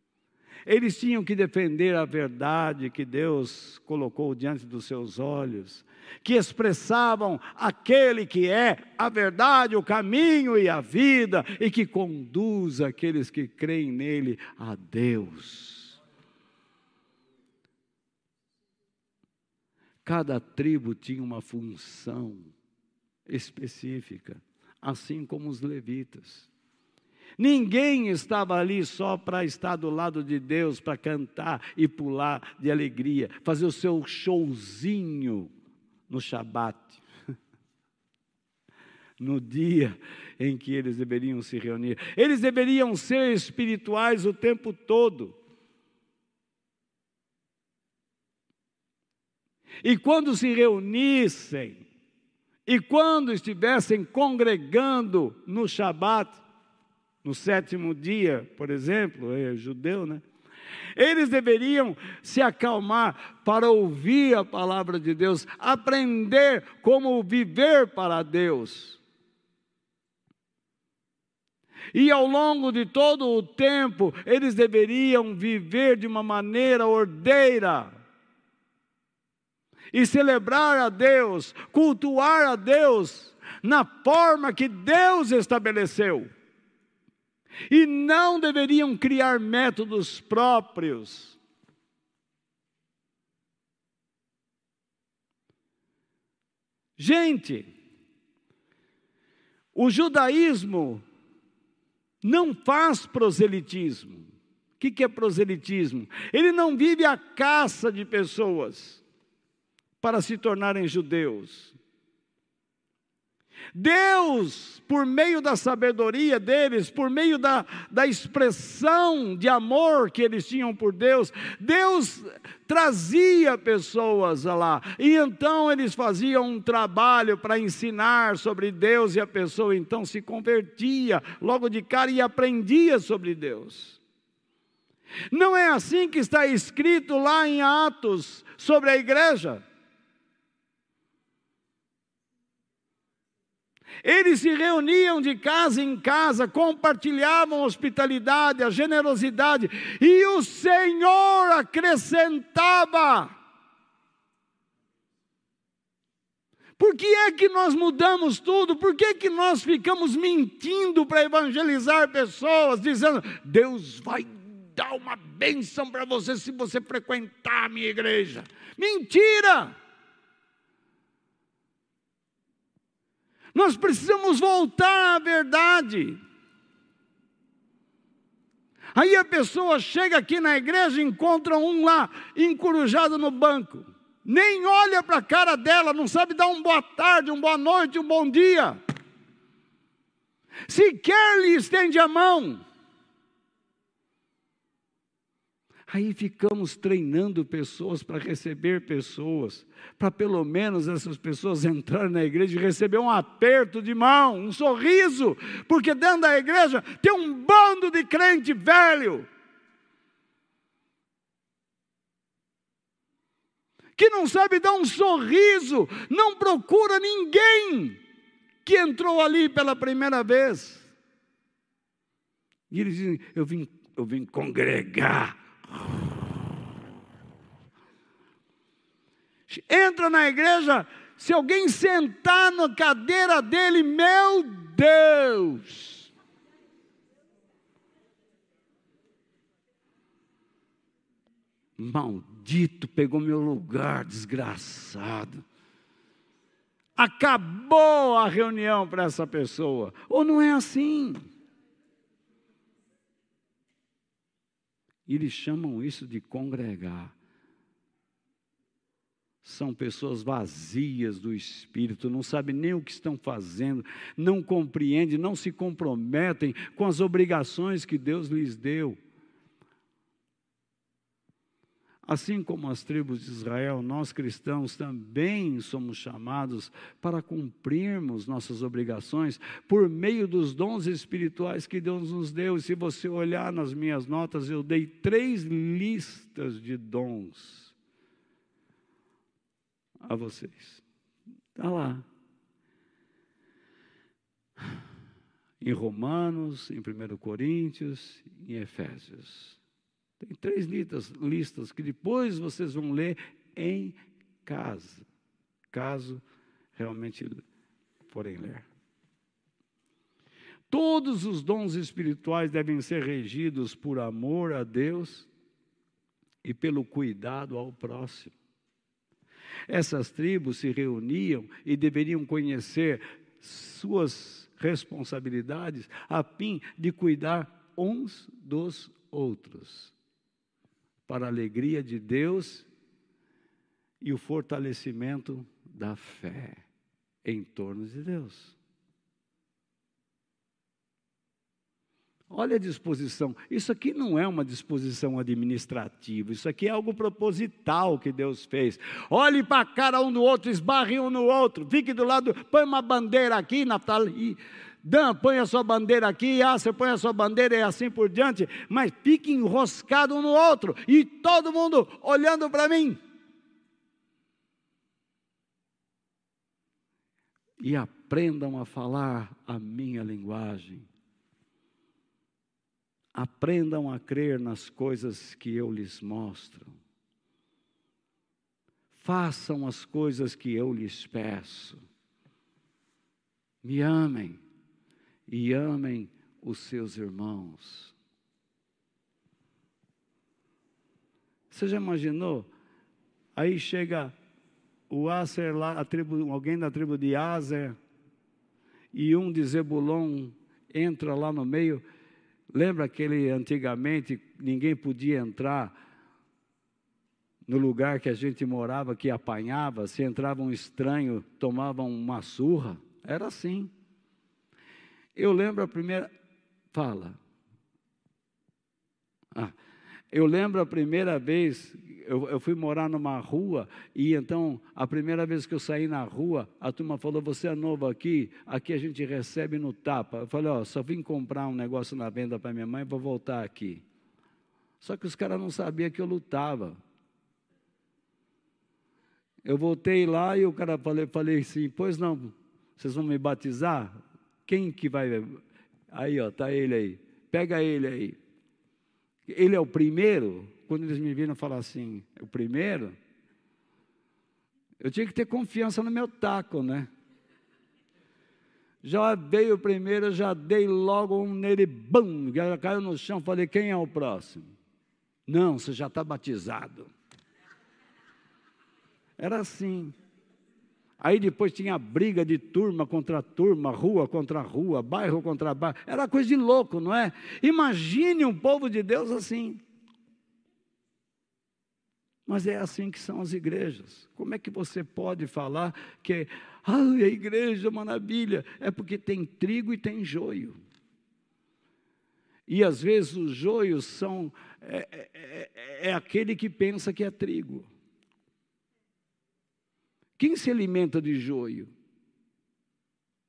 Eles tinham que defender a verdade que Deus colocou diante dos seus olhos, que expressavam aquele que é a verdade, o caminho e a vida, e que conduz aqueles que creem nele a Deus. Cada tribo tinha uma função específica assim como os levitas. Ninguém estava ali só para estar do lado de Deus, para cantar e pular de alegria, fazer o seu showzinho no Shabat, no dia em que eles deveriam se reunir. Eles deveriam ser espirituais o tempo todo. E quando se reunissem, e quando estivessem congregando no Shabat, no sétimo dia, por exemplo, é judeu, né? Eles deveriam se acalmar para ouvir a palavra de Deus, aprender como viver para Deus. E ao longo de todo o tempo, eles deveriam viver de uma maneira ordeira e celebrar a Deus, cultuar a Deus na forma que Deus estabeleceu. E não deveriam criar métodos próprios. Gente, o judaísmo não faz proselitismo. O que é proselitismo? Ele não vive a caça de pessoas para se tornarem judeus. Deus, por meio da sabedoria deles, por meio da, da expressão de amor que eles tinham por Deus, Deus trazia pessoas lá, e então eles faziam um trabalho para ensinar sobre Deus, e a pessoa então se convertia logo de cara e aprendia sobre Deus. Não é assim que está escrito lá em Atos sobre a igreja. Eles se reuniam de casa em casa, compartilhavam a hospitalidade, a generosidade, e o Senhor acrescentava. Por que é que nós mudamos tudo? Por que é que nós ficamos mentindo para evangelizar pessoas, dizendo, Deus vai dar uma bênção para você se você frequentar a minha igreja? Mentira! Nós precisamos voltar à verdade. Aí a pessoa chega aqui na igreja e encontra um lá encurujado no banco. Nem olha para a cara dela, não sabe dar um boa tarde, um boa noite, um bom dia. Sequer lhe estende a mão. Aí ficamos treinando pessoas para receber pessoas, para pelo menos essas pessoas entrarem na igreja e receber um aperto de mão, um sorriso, porque dentro da igreja tem um bando de crente velho. Que não sabe dar um sorriso, não procura ninguém que entrou ali pela primeira vez. E eles dizem: Eu vim, eu vim congregar Entra na igreja, se alguém sentar na cadeira dele, meu Deus! Maldito pegou meu lugar, desgraçado. acabou a reunião para essa pessoa. Ou não é assim? Eles chamam isso de congregar. São pessoas vazias do espírito, não sabem nem o que estão fazendo, não compreendem, não se comprometem com as obrigações que Deus lhes deu. Assim como as tribos de Israel, nós cristãos também somos chamados para cumprirmos nossas obrigações por meio dos dons espirituais que Deus nos deu. E se você olhar nas minhas notas, eu dei três listas de dons a vocês. Está lá. Em Romanos, em 1 Coríntios, em Efésios. Tem três listas, listas que depois vocês vão ler em casa, caso realmente forem ler. Todos os dons espirituais devem ser regidos por amor a Deus e pelo cuidado ao próximo. Essas tribos se reuniam e deveriam conhecer suas responsabilidades a fim de cuidar uns dos outros para a alegria de Deus e o fortalecimento da fé em torno de Deus. Olha a disposição. Isso aqui não é uma disposição administrativa, isso aqui é algo proposital que Deus fez. Olhe para a cara um do outro, esbarre um no outro, fique do lado, põe uma bandeira aqui, Natal, e Dan, põe a sua bandeira aqui, ah, você põe a sua bandeira e assim por diante, mas fique enroscado um no outro e todo mundo olhando para mim. E aprendam a falar a minha linguagem. Aprendam a crer nas coisas que eu lhes mostro. Façam as coisas que eu lhes peço. Me amem e amem os seus irmãos. Você já imaginou? Aí chega o Aser lá, tribo, alguém da tribo de Aser, e um de Zebulon entra lá no meio. Lembra aquele antigamente ninguém podia entrar no lugar que a gente morava, que apanhava, se entrava um estranho, tomavam uma surra. Era assim. Eu lembro a primeira. Fala. Ah, eu lembro a primeira vez, eu, eu, fui morar numa rua, e então, a primeira vez que eu saí na rua, a turma falou: Você é novo aqui? Aqui a gente recebe no tapa. Eu falei: Ó, só vim comprar um negócio na venda para minha mãe, vou voltar aqui. Só que os caras não sabiam que eu lutava. Eu voltei lá e o cara falei, falei assim: Pois não, vocês vão me batizar? Quem que vai. Aí, ó, tá ele aí. Pega ele aí. Ele é o primeiro. Quando eles me viram falar assim, o primeiro, eu tinha que ter confiança no meu taco, né? Já veio o primeiro, já dei logo um nele, bum, já caiu no chão, falei, quem é o próximo? Não, você já está batizado. Era assim. Aí depois tinha briga de turma contra turma, rua contra rua, bairro contra bairro. Era coisa de louco, não é? Imagine um povo de Deus assim. Mas é assim que são as igrejas. Como é que você pode falar que ah, a igreja é maravilha? É porque tem trigo e tem joio. E às vezes os joios são é, é, é, é aquele que pensa que é trigo. Quem se alimenta de joio?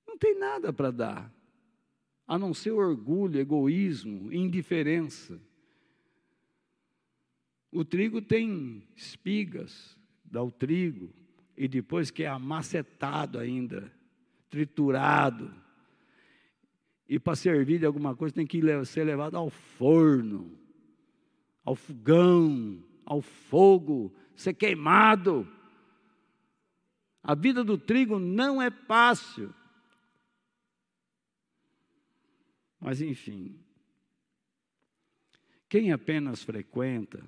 Não tem nada para dar, a não ser orgulho, egoísmo, indiferença. O trigo tem espigas, dá o trigo, e depois que é amacetado ainda, triturado. E para servir de alguma coisa tem que ser levado ao forno, ao fogão, ao fogo, ser queimado. A vida do trigo não é fácil. Mas, enfim, quem apenas frequenta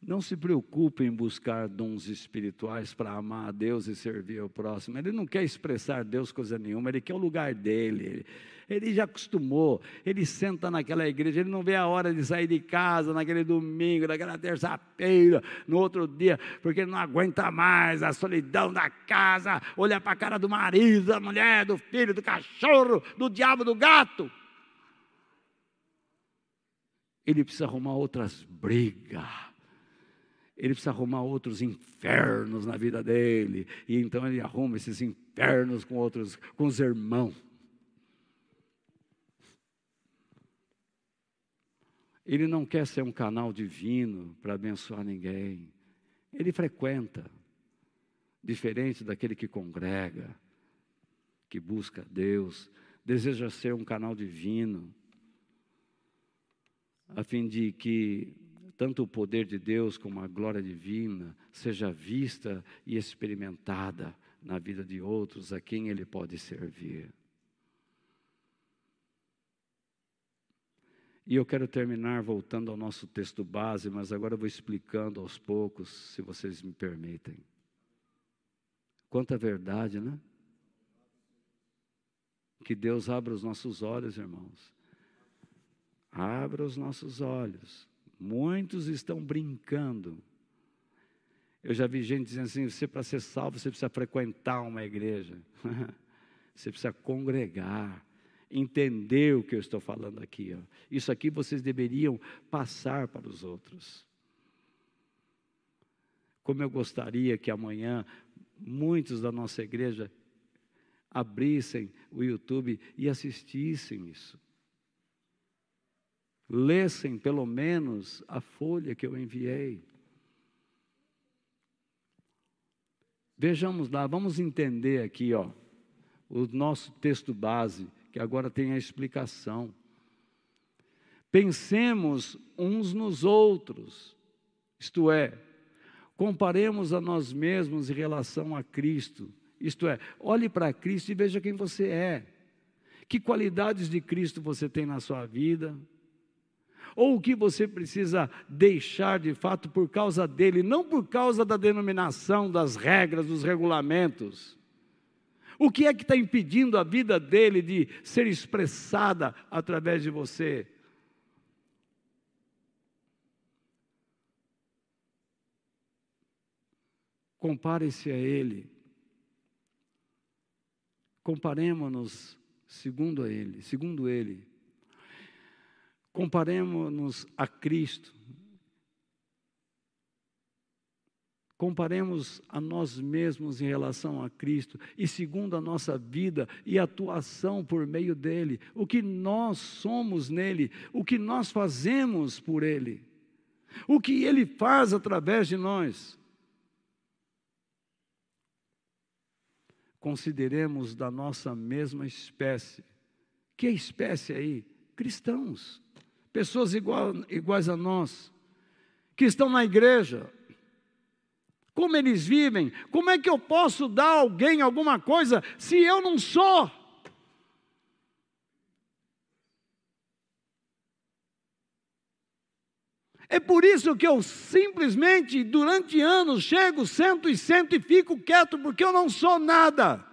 Não se preocupe em buscar dons espirituais para amar a Deus e servir ao próximo. Ele não quer expressar Deus coisa nenhuma, ele quer o lugar dele. Ele já acostumou, ele senta naquela igreja, ele não vê a hora de sair de casa naquele domingo, naquela terça-feira, no outro dia, porque ele não aguenta mais a solidão da casa, olhar para a cara do marido, da mulher, do filho, do cachorro, do diabo, do gato. Ele precisa arrumar outras brigas ele precisa arrumar outros infernos na vida dele, e então ele arruma esses infernos com outros, com os irmãos. Ele não quer ser um canal divino para abençoar ninguém. Ele frequenta, diferente daquele que congrega, que busca Deus, deseja ser um canal divino, a fim de que tanto o poder de Deus como a glória divina seja vista e experimentada na vida de outros a quem ele pode servir. E eu quero terminar voltando ao nosso texto base, mas agora eu vou explicando aos poucos, se vocês me permitem. Quanta verdade, né? Que Deus abra os nossos olhos, irmãos. Abra os nossos olhos. Muitos estão brincando. Eu já vi gente dizendo assim: você para ser salvo, você precisa frequentar uma igreja. você precisa congregar entender o que eu estou falando aqui. Ó. Isso aqui vocês deveriam passar para os outros. Como eu gostaria que amanhã muitos da nossa igreja abrissem o YouTube e assistissem isso. Lessem pelo menos a folha que eu enviei. Vejamos lá, vamos entender aqui, ó, o nosso texto base que agora tem a explicação. Pensemos uns nos outros, isto é, comparemos a nós mesmos em relação a Cristo, isto é, olhe para Cristo e veja quem você é, que qualidades de Cristo você tem na sua vida, ou o que você precisa deixar de fato por causa dele, não por causa da denominação, das regras, dos regulamentos. O que é que está impedindo a vida dele de ser expressada através de você? Compare-se a ele. Comparemos-nos segundo a ele, segundo ele. Comparemos-nos a Cristo. comparemos a nós mesmos em relação a Cristo e segundo a nossa vida e atuação por meio dele, o que nós somos nele, o que nós fazemos por ele, o que ele faz através de nós. Consideremos da nossa mesma espécie. Que espécie aí? Cristãos, pessoas igual, iguais a nós, que estão na igreja, como eles vivem, como é que eu posso dar a alguém alguma coisa se eu não sou? É por isso que eu simplesmente, durante anos, chego, sento e sento e fico quieto, porque eu não sou nada.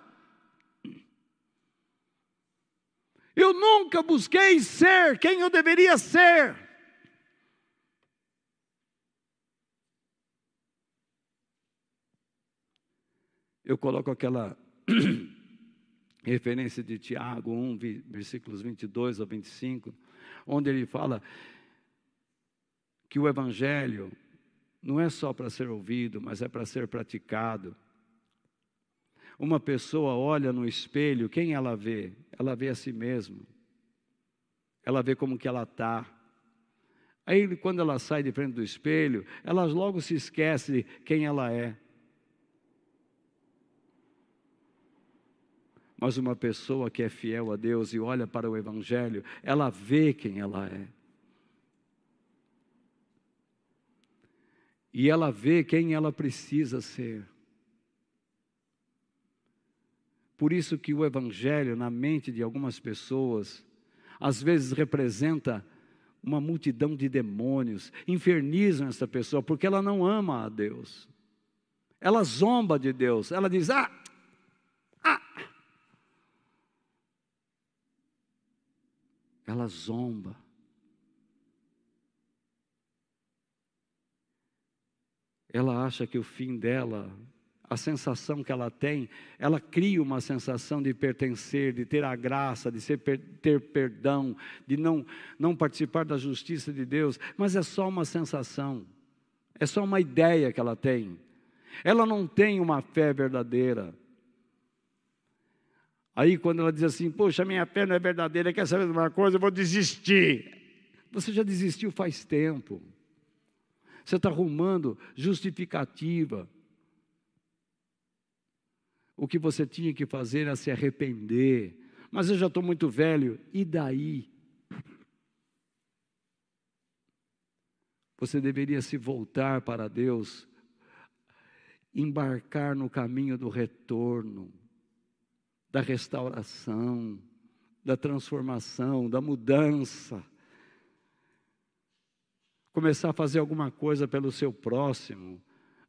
Eu nunca busquei ser quem eu deveria ser. eu coloco aquela referência de Tiago 1, versículos 22 a 25, onde ele fala que o Evangelho não é só para ser ouvido, mas é para ser praticado. Uma pessoa olha no espelho, quem ela vê? Ela vê a si mesma. Ela vê como que ela está. Aí, quando ela sai de frente do espelho, ela logo se esquece quem ela é. Mas uma pessoa que é fiel a Deus e olha para o Evangelho, ela vê quem ela é. E ela vê quem ela precisa ser. Por isso que o Evangelho, na mente de algumas pessoas, às vezes representa uma multidão de demônios, infernizam essa pessoa, porque ela não ama a Deus. Ela zomba de Deus, ela diz: ah, ah. Ela zomba. Ela acha que o fim dela a sensação que ela tem, ela cria uma sensação de pertencer, de ter a graça, de ser, ter perdão, de não, não participar da justiça de Deus, mas é só uma sensação, é só uma ideia que ela tem. Ela não tem uma fé verdadeira. Aí, quando ela diz assim, poxa, minha fé não é verdadeira, quer saber de uma coisa? Eu vou desistir. Você já desistiu faz tempo. Você está arrumando justificativa o que você tinha que fazer era se arrepender. Mas eu já estou muito velho, e daí? Você deveria se voltar para Deus, embarcar no caminho do retorno, da restauração, da transformação, da mudança. Começar a fazer alguma coisa pelo seu próximo,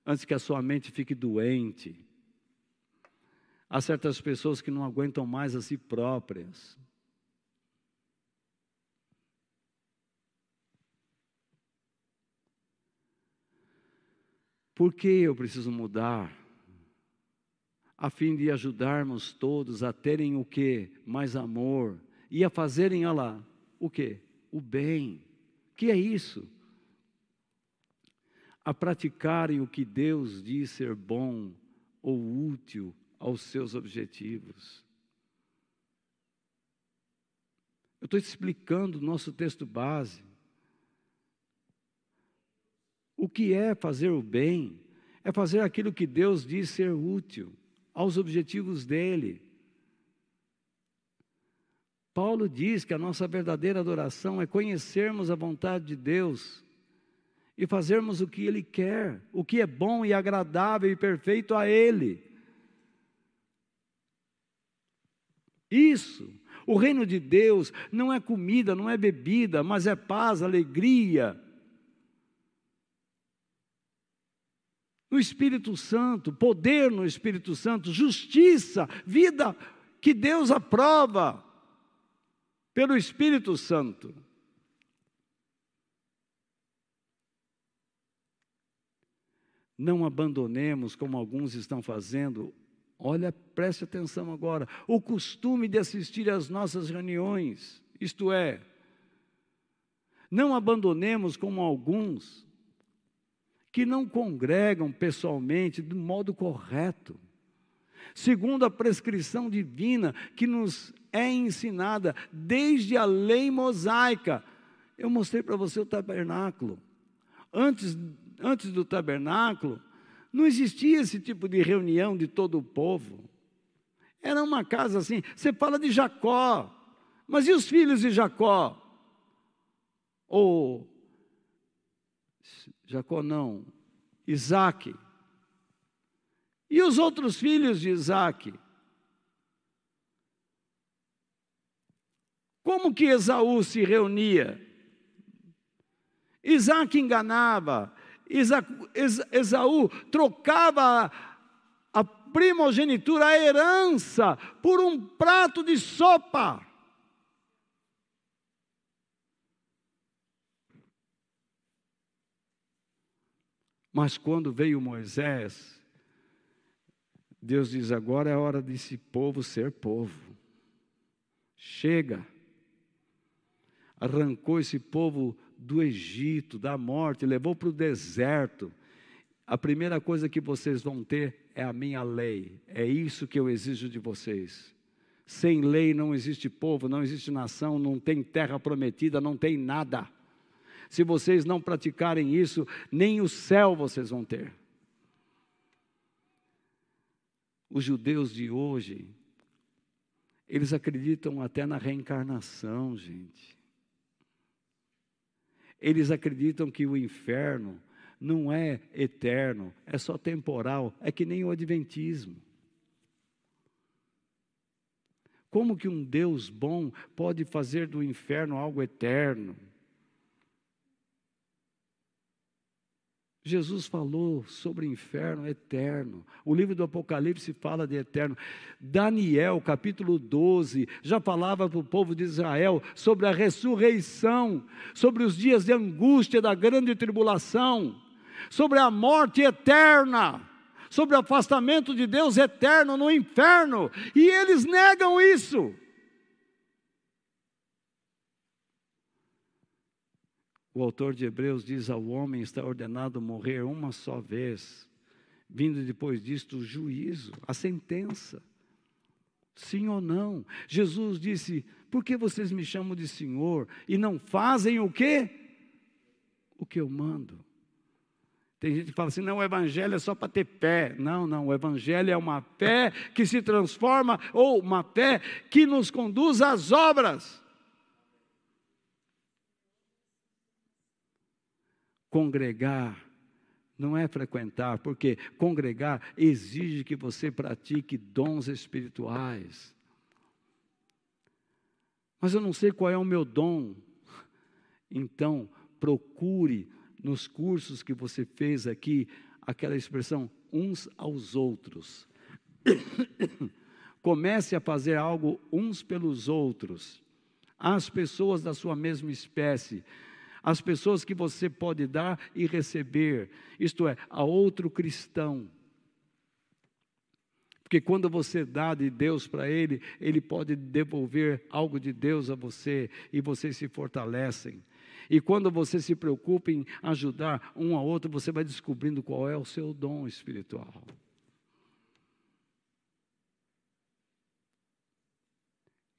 antes que a sua mente fique doente. Há certas pessoas que não aguentam mais a si próprias. Por que eu preciso mudar? A fim de ajudarmos todos a terem o que? Mais amor. E a fazerem, olha lá, o que? O bem. Que é isso? A praticarem o que Deus diz ser bom ou útil aos seus objetivos. Eu estou explicando o nosso texto base. O que é fazer o bem? É fazer aquilo que Deus diz ser útil aos objetivos dele. Paulo diz que a nossa verdadeira adoração é conhecermos a vontade de Deus e fazermos o que Ele quer, o que é bom e agradável e perfeito a Ele. Isso. O reino de Deus não é comida, não é bebida, mas é paz, alegria. No Espírito Santo, poder no Espírito Santo, justiça, vida que Deus aprova pelo Espírito Santo. Não abandonemos, como alguns estão fazendo, Olha, preste atenção agora. O costume de assistir às nossas reuniões, isto é, não abandonemos como alguns que não congregam pessoalmente do modo correto, segundo a prescrição divina que nos é ensinada desde a lei mosaica. Eu mostrei para você o tabernáculo. Antes, antes do tabernáculo, não existia esse tipo de reunião de todo o povo. Era uma casa assim. Você fala de Jacó, mas e os filhos de Jacó? Ou Jacó não, Isaac. E os outros filhos de Isaac? Como que Esaú se reunia? Isaac enganava, Esaú trocava a primogenitura, a herança, por um prato de sopa. Mas quando veio Moisés, Deus diz: agora é hora desse povo ser povo. Chega. Arrancou esse povo do Egito, da morte, levou para o deserto. A primeira coisa que vocês vão ter é a minha lei. É isso que eu exijo de vocês. Sem lei não existe povo, não existe nação, não tem terra prometida, não tem nada. Se vocês não praticarem isso, nem o céu vocês vão ter. Os judeus de hoje, eles acreditam até na reencarnação, gente. Eles acreditam que o inferno não é eterno, é só temporal, é que nem o Adventismo. Como que um Deus bom pode fazer do inferno algo eterno? Jesus falou sobre o inferno eterno. O livro do Apocalipse fala de eterno. Daniel, capítulo 12, já falava para o povo de Israel sobre a ressurreição, sobre os dias de angústia da grande tribulação, sobre a morte eterna, sobre o afastamento de Deus eterno no inferno. E eles negam isso. O autor de Hebreus diz: ao homem está ordenado morrer uma só vez, vindo depois disto o juízo, a sentença. Sim ou não? Jesus disse: Por que vocês me chamam de Senhor e não fazem o quê? O que eu mando. Tem gente que fala assim: não, o evangelho é só para ter fé. Não, não, o evangelho é uma fé que se transforma, ou uma fé que nos conduz às obras. Congregar não é frequentar, porque congregar exige que você pratique dons espirituais. Mas eu não sei qual é o meu dom. Então, procure nos cursos que você fez aqui aquela expressão uns aos outros. Comece a fazer algo uns pelos outros. As pessoas da sua mesma espécie as pessoas que você pode dar e receber, isto é, a outro cristão. Porque quando você dá de Deus para ele, ele pode devolver algo de Deus a você e vocês se fortalecem. E quando você se preocupa em ajudar um ao outro, você vai descobrindo qual é o seu dom espiritual.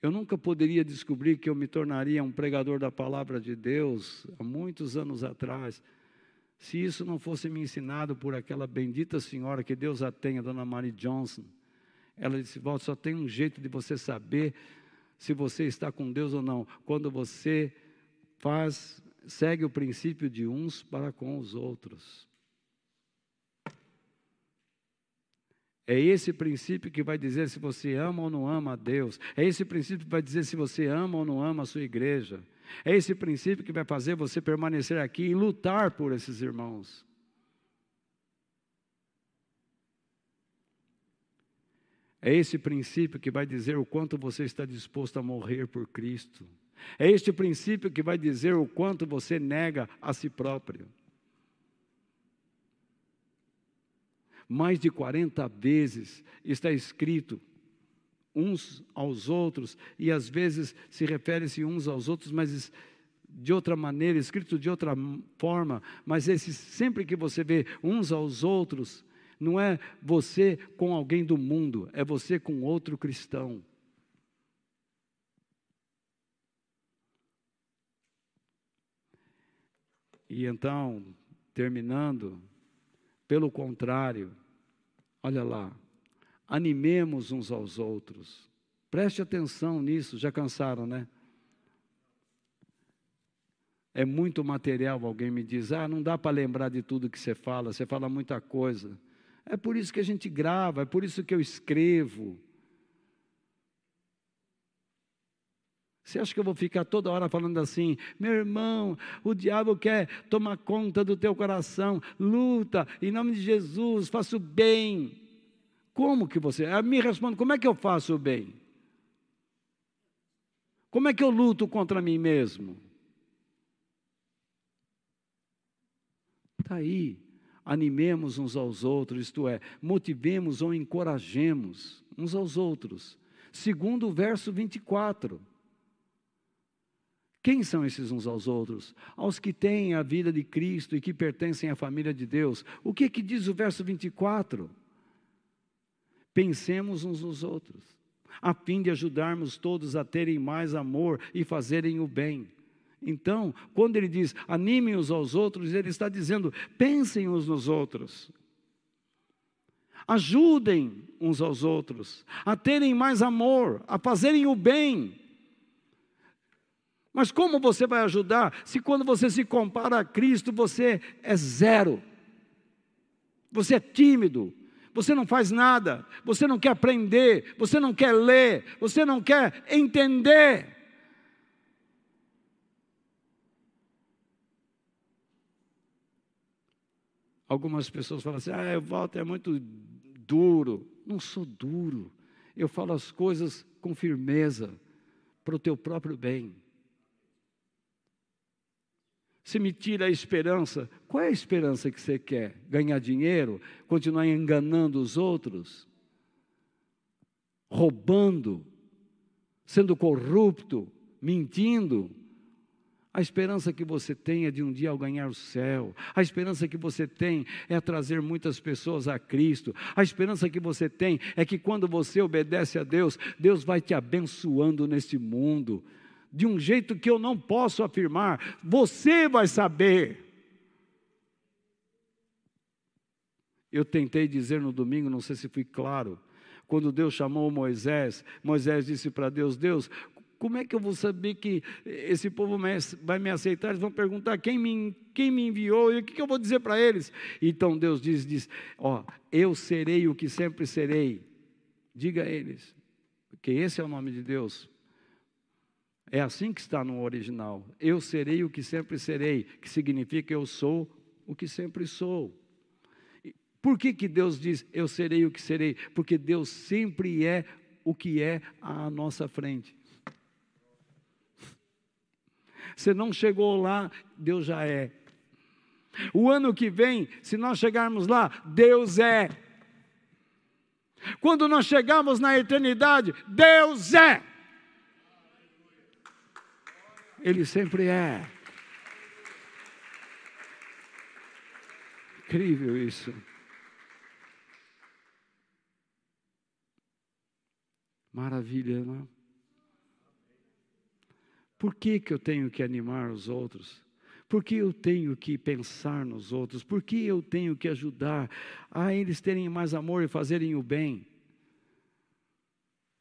Eu nunca poderia descobrir que eu me tornaria um pregador da palavra de Deus há muitos anos atrás, se isso não fosse me ensinado por aquela bendita senhora, que Deus a tenha, Dona Mary Johnson. Ela disse: Walter, só tem um jeito de você saber se você está com Deus ou não, quando você faz, segue o princípio de uns para com os outros. É esse princípio que vai dizer se você ama ou não ama a Deus. É esse princípio que vai dizer se você ama ou não ama a sua igreja. É esse princípio que vai fazer você permanecer aqui e lutar por esses irmãos. É esse princípio que vai dizer o quanto você está disposto a morrer por Cristo. É este princípio que vai dizer o quanto você nega a si próprio. Mais de 40 vezes está escrito uns aos outros, e às vezes se refere-se uns aos outros, mas de outra maneira, escrito de outra forma, mas esse sempre que você vê uns aos outros, não é você com alguém do mundo, é você com outro cristão. E então, terminando, pelo contrário, olha lá, animemos uns aos outros. Preste atenção nisso, já cansaram, né? É muito material, alguém me diz, ah, não dá para lembrar de tudo que você fala, você fala muita coisa. É por isso que a gente grava, é por isso que eu escrevo. Você acha que eu vou ficar toda hora falando assim, meu irmão, o diabo quer tomar conta do teu coração, luta, em nome de Jesus, faça o bem. Como que você? Ah, me responde, como é que eu faço o bem? Como é que eu luto contra mim mesmo? Está aí. Animemos uns aos outros, isto é, motivemos ou encorajemos uns aos outros. Segundo o verso 24. Quem são esses uns aos outros? Aos que têm a vida de Cristo e que pertencem à família de Deus. O que que diz o verso 24? Pensemos uns nos outros, a fim de ajudarmos todos a terem mais amor e fazerem o bem. Então, quando ele diz animem uns aos outros, ele está dizendo pensem uns nos outros. Ajudem uns aos outros a terem mais amor, a fazerem o bem. Mas como você vai ajudar se quando você se compara a Cristo você é zero? Você é tímido, você não faz nada, você não quer aprender, você não quer ler, você não quer entender. Algumas pessoas falam assim: ah, o Walter é muito duro. Não sou duro. Eu falo as coisas com firmeza, para o teu próprio bem. Se me tira a esperança, qual é a esperança que você quer? Ganhar dinheiro? Continuar enganando os outros? Roubando? Sendo corrupto? Mentindo? A esperança que você tem é de um dia ganhar o céu. A esperança que você tem é trazer muitas pessoas a Cristo. A esperança que você tem é que quando você obedece a Deus, Deus vai te abençoando neste mundo. De um jeito que eu não posso afirmar, você vai saber. Eu tentei dizer no domingo, não sei se fui claro, quando Deus chamou Moisés, Moisés disse para Deus: Deus, como é que eu vou saber que esse povo vai me aceitar? Eles vão perguntar quem me, quem me enviou e o que, eu vou dizer para eles. Então Deus diz, diz, ó, eu serei o que sempre serei. Diga a eles, porque esse é o nome de Deus. É assim que está no original. Eu serei o que sempre serei, que significa eu sou o que sempre sou. Por que, que Deus diz eu serei o que serei? Porque Deus sempre é o que é à nossa frente. Você não chegou lá, Deus já é. O ano que vem, se nós chegarmos lá, Deus é. Quando nós chegarmos na eternidade, Deus é. Ele sempre é. Incrível isso. Maravilha, não é? Por que, que eu tenho que animar os outros? Por que eu tenho que pensar nos outros? Por que eu tenho que ajudar a eles terem mais amor e fazerem o bem?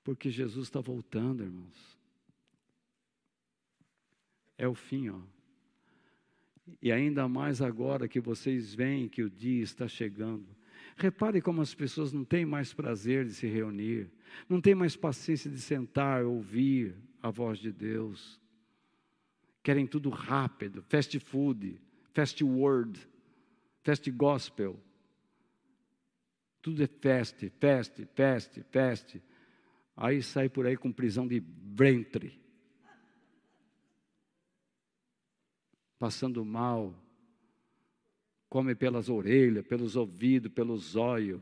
Porque Jesus está voltando, irmãos. É o fim, ó. E ainda mais agora que vocês veem que o dia está chegando. Repare como as pessoas não têm mais prazer de se reunir, não têm mais paciência de sentar, ouvir a voz de Deus querem tudo rápido, fast food, fast word, fast gospel. Tudo é fast, fast, fast, fast. Aí sai por aí com prisão de ventre. Passando mal. Come pelas orelhas, pelos ouvidos, pelos olhos.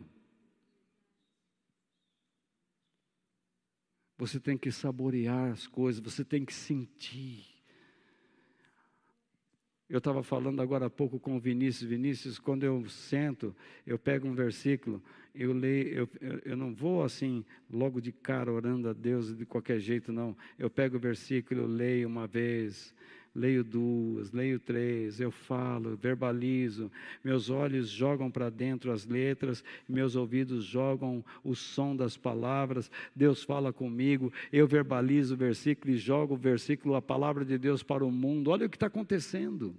Você tem que saborear as coisas, você tem que sentir. Eu estava falando agora há pouco com o Vinícius. Vinícius, quando eu sento, eu pego um versículo, eu leio, eu, eu não vou assim, logo de cara, orando a Deus de qualquer jeito, não. Eu pego o versículo, eu leio uma vez, leio duas, leio três, eu falo, verbalizo, meus olhos jogam para dentro as letras, meus ouvidos jogam o som das palavras, Deus fala comigo, eu verbalizo o versículo e jogo o versículo, a palavra de Deus para o mundo. Olha o que está acontecendo.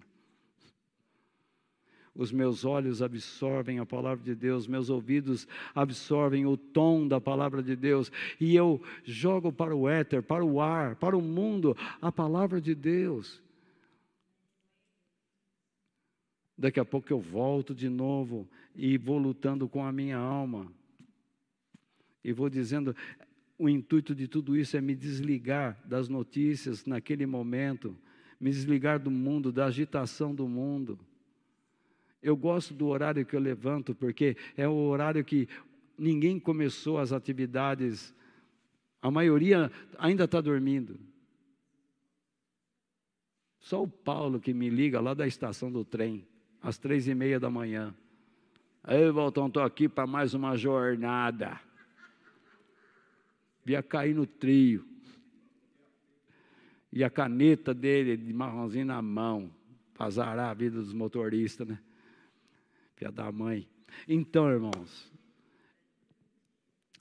Os meus olhos absorvem a palavra de Deus, meus ouvidos absorvem o tom da palavra de Deus, e eu jogo para o éter, para o ar, para o mundo, a palavra de Deus. Daqui a pouco eu volto de novo e vou lutando com a minha alma. E vou dizendo, o intuito de tudo isso é me desligar das notícias naquele momento, me desligar do mundo, da agitação do mundo. Eu gosto do horário que eu levanto, porque é o horário que ninguém começou as atividades, a maioria ainda está dormindo. Só o Paulo que me liga lá da estação do trem às três e meia da manhã. Aí, Valtão, estou aqui para mais uma jornada. Via cair no trio. E a caneta dele de marronzinho na mão, para zarar a vida dos motoristas, né? Filha da mãe. Então, irmãos,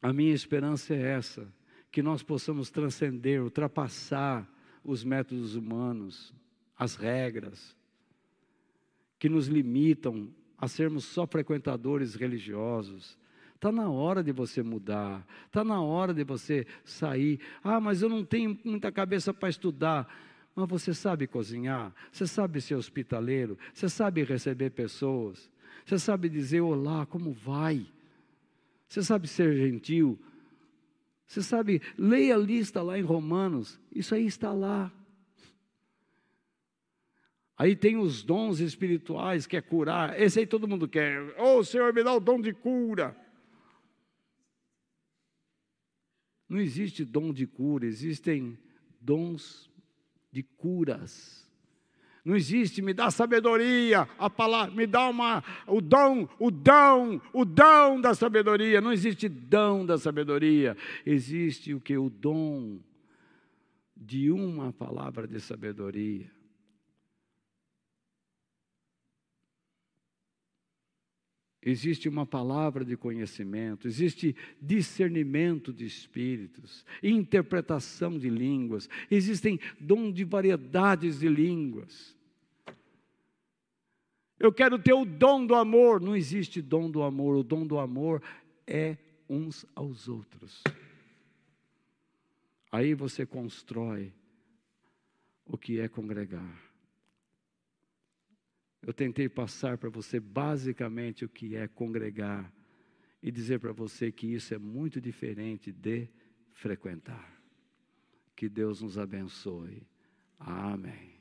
a minha esperança é essa: que nós possamos transcender, ultrapassar os métodos humanos, as regras, que nos limitam a sermos só frequentadores religiosos. Está na hora de você mudar, está na hora de você sair. Ah, mas eu não tenho muita cabeça para estudar. Mas você sabe cozinhar, você sabe ser hospitaleiro, você sabe receber pessoas, Você sabe dizer olá, como vai? Você sabe ser gentil? Você sabe, leia a lista lá em Romanos, isso aí está lá. Aí tem os dons espirituais, que é curar. Esse aí todo mundo quer. Ô oh, Senhor, me dá o dom de cura. Não existe dom de cura, existem dons de curas. Não existe, me dá sabedoria, a palavra, me dá uma, o dom, o dom, o dom da sabedoria. Não existe dom da sabedoria. Existe o que? O dom de uma palavra de sabedoria. Existe uma palavra de conhecimento, existe discernimento de espíritos, interpretação de línguas, existem dom de variedades de línguas. Eu quero ter o dom do amor, não existe dom do amor, o dom do amor é uns aos outros. Aí você constrói o que é congregar. Eu tentei passar para você basicamente o que é congregar e dizer para você que isso é muito diferente de frequentar. Que Deus nos abençoe. Amém.